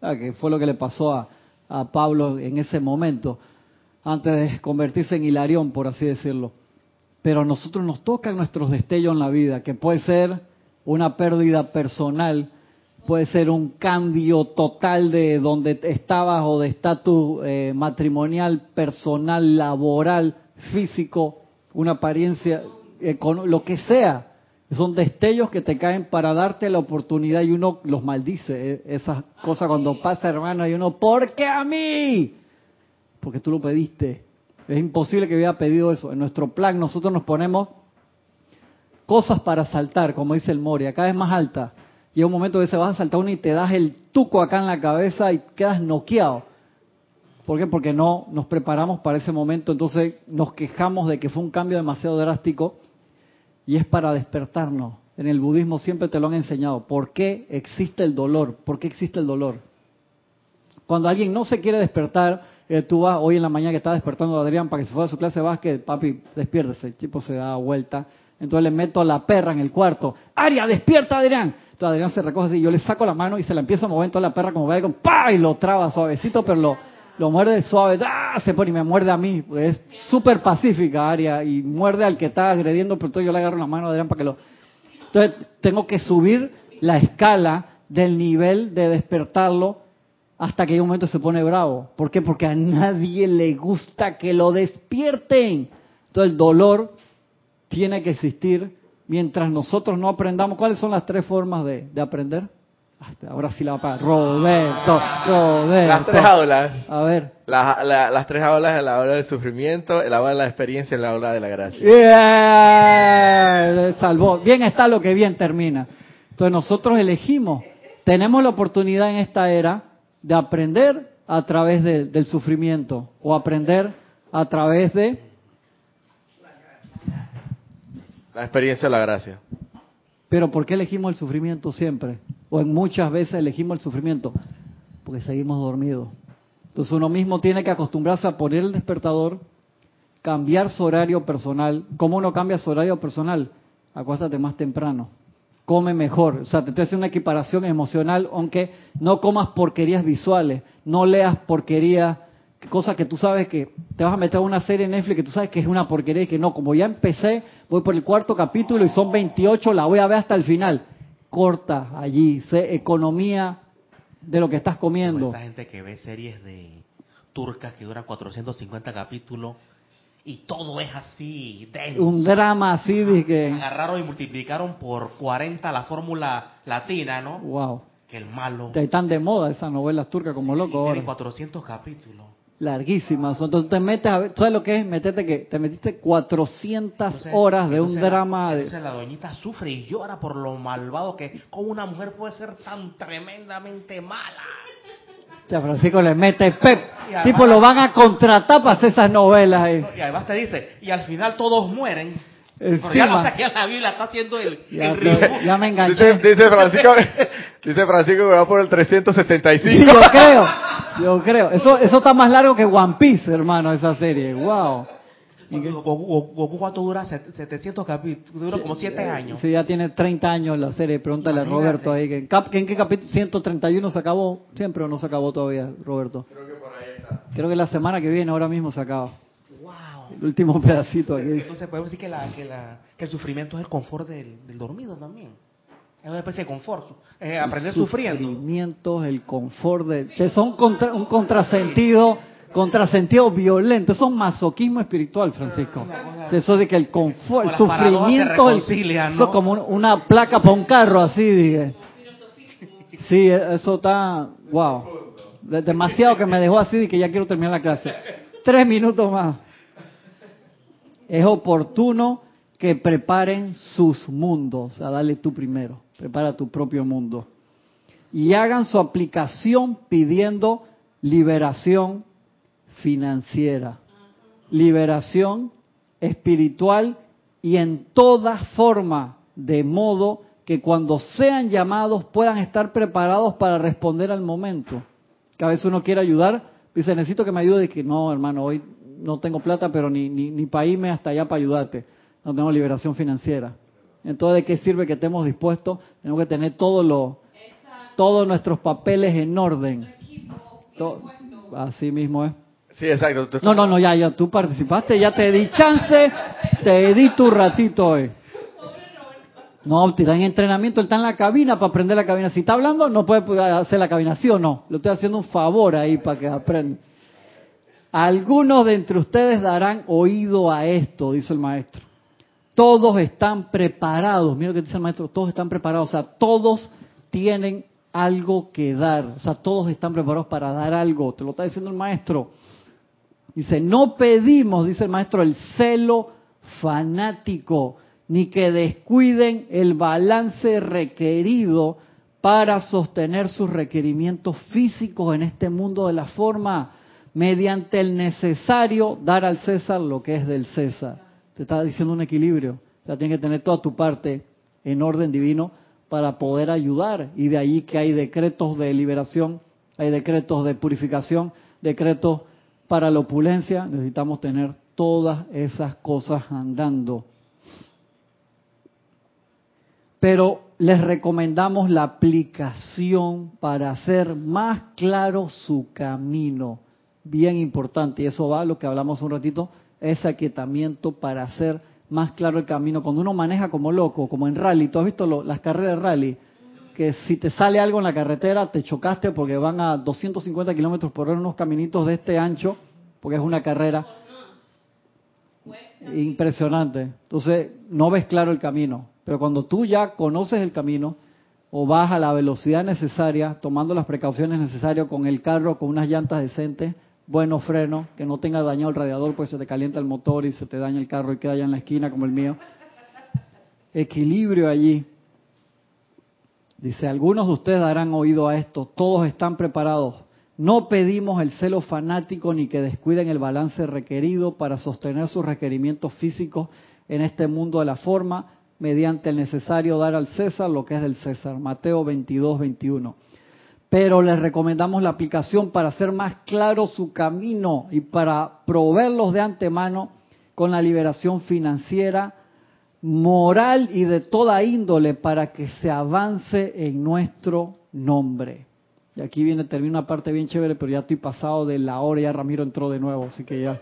ah, que fue lo que le pasó a, a Pablo en ese momento, antes de convertirse en Hilarión, por así decirlo. Pero a nosotros nos tocan nuestros destellos en la vida, que puede ser una pérdida personal, puede ser un cambio total de donde estabas o de estatus eh, matrimonial, personal, laboral, físico, una apariencia, lo que sea. Son destellos que te caen para darte la oportunidad y uno los maldice. Eh, esas cosas cuando pasa, hermano, y uno, ¿por qué a mí? Porque tú lo pediste. Es imposible que hubiera pedido eso. En nuestro plan nosotros nos ponemos cosas para saltar, como dice el Moria, cada vez más alta. Llega un momento que se vas a saltar uno y te das el tuco acá en la cabeza y quedas noqueado. ¿Por qué? Porque no nos preparamos para ese momento, entonces nos quejamos de que fue un cambio demasiado drástico y es para despertarnos. En el budismo siempre te lo han enseñado. ¿Por qué existe el dolor? ¿Por qué existe el dolor? Cuando alguien no se quiere despertar, eh, tú vas hoy en la mañana que está despertando a Adrián para que se fuera a su clase de básquet, papi, despiértese. El tipo se da vuelta. Entonces le meto la perra en el cuarto. Aria, despierta Adrián. Entonces Adrián se recoge así, yo le saco la mano y se la empiezo a mover toda la perra como ve con ¡pa! y lo traba suavecito, pero lo, lo muerde suave, ¡ah! se pone y me muerde a mí. Es súper pacífica, Aria, y muerde al que está agrediendo, pero entonces yo le agarro la mano a Adrián para que lo... Entonces tengo que subir la escala del nivel de despertarlo hasta que en un momento se pone bravo. ¿Por qué? Porque a nadie le gusta que lo despierten. Entonces el dolor tiene que existir mientras nosotros no aprendamos. ¿Cuáles son las tres formas de, de aprender? Ahora sí la va Roberto, Roberto. Las tres aulas. A ver. las tres aulas en la hora del sufrimiento, en la hora de la experiencia y la hora de la gracia. Yeah, salvó. Bien está lo que bien termina. Entonces nosotros elegimos. Tenemos la oportunidad en esta era de aprender a través del sufrimiento o aprender a través de... La experiencia de la gracia. Pero ¿por qué elegimos el sufrimiento siempre? o en muchas veces elegimos el sufrimiento, porque seguimos dormidos. Entonces uno mismo tiene que acostumbrarse a poner el despertador, cambiar su horario personal. ¿Cómo uno cambia su horario personal? Acuéstate más temprano, come mejor. O sea, te estoy haciendo una equiparación emocional, aunque no comas porquerías visuales, no leas porquerías, cosas que tú sabes que te vas a meter a una serie en Netflix que tú sabes que es una porquería y que no, como ya empecé, voy por el cuarto capítulo y son 28, la voy a ver hasta el final. Corta allí, sé economía de lo que estás comiendo. esa gente que ve series de turcas que duran 450 capítulos y todo es así, Un drama así de que... Agarraron y multiplicaron por 40 la fórmula latina, ¿no? Wow. Que el malo... Están de moda esas novelas turcas como loco Tienen 400 capítulos larguísimas. Entonces te metes a ver, ¿sabes lo que es? Metete que te metiste 400 horas de un drama. de... La doñita sufre y llora por lo malvado que, como una mujer puede ser tan tremendamente mala. Ya, Francisco le mete pep. tipo lo van a contratar para hacer esas novelas. Y además te dice, y al final todos mueren. Ya no sé la Biblia está haciendo el, ya, me enganché. Dice, Francisco, dice Francisco que va por el 365. Sí, yo creo. Yo creo. Eso, eso está más largo que One Piece, hermano, esa serie. Wow. Goku cuánto dura 700 capítulos, dura como 7 años. Sí, ya tiene 30 años la serie, pregúntale a Roberto ahí. ¿En, ¿En qué capítulo? 131 se acabó, siempre o no se acabó todavía, Roberto. Creo que por ahí está. Creo que la semana que viene, ahora mismo se acaba. El último pedacito aquí. Entonces podemos decir que, la, que, la, que el sufrimiento es el confort del, del dormido también. Es una especie de confort. Eh, aprender sufriendo. El sufrimiento, el confort. De, son contra, un contrasentido, contrasentido violento. Eso es masoquismo espiritual, Francisco. Eso de que el confort, el sufrimiento, eso es como una placa para un carro, así, dije. Sí, eso está, wow. Demasiado que me dejó así y que ya quiero terminar la clase. Tres minutos más. Es oportuno que preparen sus mundos. O sea, dale tú primero prepara tu propio mundo. Y hagan su aplicación pidiendo liberación financiera, liberación espiritual y en toda forma, de modo que cuando sean llamados puedan estar preparados para responder al momento. Que a veces uno quiere ayudar, dice, necesito que me ayude, y que no, hermano, hoy no tengo plata, pero ni, ni, ni para irme hasta allá para ayudarte. No tengo liberación financiera. Entonces, ¿de qué sirve que estemos dispuestos? Tenemos que tener todo lo, todos nuestros papeles en orden. así mismo es. Sí, exacto. No, no, no, ya, ya, tú participaste, ya te di chance, te di tu ratito hoy. No, te dan entrenamiento, él está en la cabina para aprender la cabina. Si está hablando, no puede hacer la cabina, ¿sí o no? Le estoy haciendo un favor ahí para que aprenda. Algunos de entre ustedes darán oído a esto, dice el maestro. Todos están preparados. Mira lo que dice el maestro, todos están preparados. O sea, todos tienen algo que dar. O sea, todos están preparados para dar algo. Te lo está diciendo el maestro. Dice, no pedimos, dice el maestro, el celo fanático ni que descuiden el balance requerido para sostener sus requerimientos físicos en este mundo de la forma, mediante el necesario dar al César lo que es del César. Te está diciendo un equilibrio. O sea, tienes que tener toda tu parte en orden divino para poder ayudar. Y de ahí que hay decretos de liberación, hay decretos de purificación, decretos para la opulencia. Necesitamos tener todas esas cosas andando pero les recomendamos la aplicación para hacer más claro su camino. Bien importante, y eso va a lo que hablamos un ratito, ese aquietamiento para hacer más claro el camino. Cuando uno maneja como loco, como en rally, ¿tú has visto las carreras de rally? Que si te sale algo en la carretera, te chocaste porque van a 250 kilómetros por hora unos caminitos de este ancho, porque es una carrera impresionante. Entonces, no ves claro el camino. Pero cuando tú ya conoces el camino o vas a la velocidad necesaria, tomando las precauciones necesarias con el carro, con unas llantas decentes, buenos frenos, que no tenga dañado el radiador, pues se te calienta el motor y se te daña el carro y queda allá en la esquina como el mío. Equilibrio allí. Dice, algunos de ustedes darán oído a esto, todos están preparados. No pedimos el celo fanático ni que descuiden el balance requerido para sostener sus requerimientos físicos en este mundo de la forma, mediante el necesario dar al César lo que es del César. Mateo 22, 21. Pero les recomendamos la aplicación para hacer más claro su camino y para proveerlos de antemano con la liberación financiera, moral y de toda índole para que se avance en nuestro nombre. Y aquí viene, termina una parte bien chévere, pero ya estoy pasado de la hora, ya Ramiro entró de nuevo, así que ya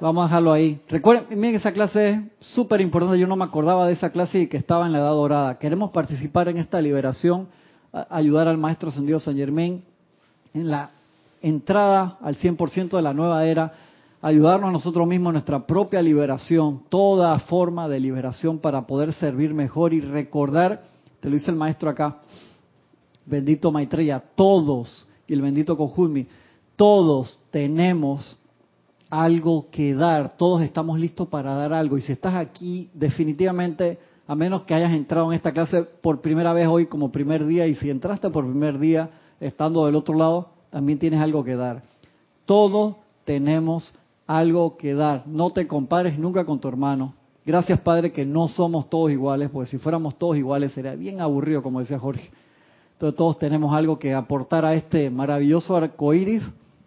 Vamos a dejarlo ahí. Recuerden, miren, esa clase es súper importante. Yo no me acordaba de esa clase y que estaba en la edad dorada. Queremos participar en esta liberación, ayudar al Maestro Ascendido San Germain en la entrada al 100% de la nueva era, ayudarnos a nosotros mismos en nuestra propia liberación, toda forma de liberación para poder servir mejor y recordar, te lo dice el Maestro acá, bendito Maitreya, todos, y el bendito Kojumi, todos tenemos algo que dar, todos estamos listos para dar algo. Y si estás aquí, definitivamente, a menos que hayas entrado en esta clase por primera vez hoy como primer día, y si entraste por primer día estando del otro lado, también tienes algo que dar. Todos tenemos algo que dar. No te compares nunca con tu hermano. Gracias, Padre, que no somos todos iguales, porque si fuéramos todos iguales sería bien aburrido, como decía Jorge. Entonces todos tenemos algo que aportar a este maravilloso arco iris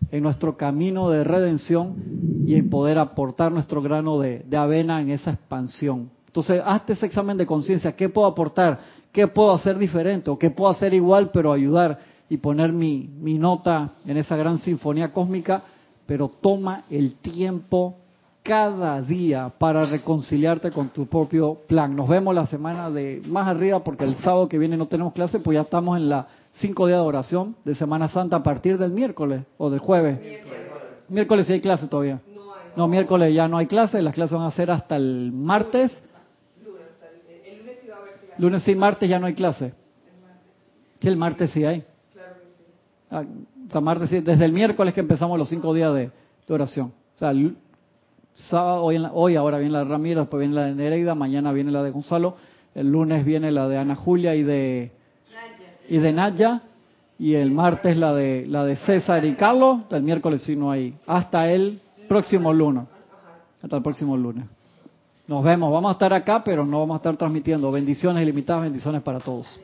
en nuestro camino de redención y en poder aportar nuestro grano de, avena en esa expansión. Entonces, hazte ese examen de conciencia. ¿Qué puedo aportar? ¿Qué puedo hacer diferente? ¿O qué puedo hacer igual pero ayudar y poner mi, mi nota en esa gran sinfonía cósmica? Pero toma el tiempo cada día para reconciliarte con tu propio plan. Nos vemos la semana de más arriba porque el sábado que viene no tenemos clase, pues ya estamos en la cinco días de oración de Semana Santa a partir del miércoles o del jueves. Miércoles, sí hay clase todavía. No, miércoles ya no hay clase, las clases van a ser hasta el martes. Lunes sí, martes ya no hay clase. Sí, el martes sí hay. Ah, martes desde el miércoles que empezamos los cinco días de, oración. O sea, sábado, hoy, hoy ahora viene la de Ramiro, después viene la de Nereida, mañana viene la de Gonzalo, el lunes viene la de Ana Julia y de y de Naya, y el martes la de la de César y Carlos, el miércoles sí no hay, hasta el próximo lunes. Hasta el próximo lunes. Nos vemos, vamos a estar acá, pero no vamos a estar transmitiendo. Bendiciones ilimitadas, bendiciones para todos.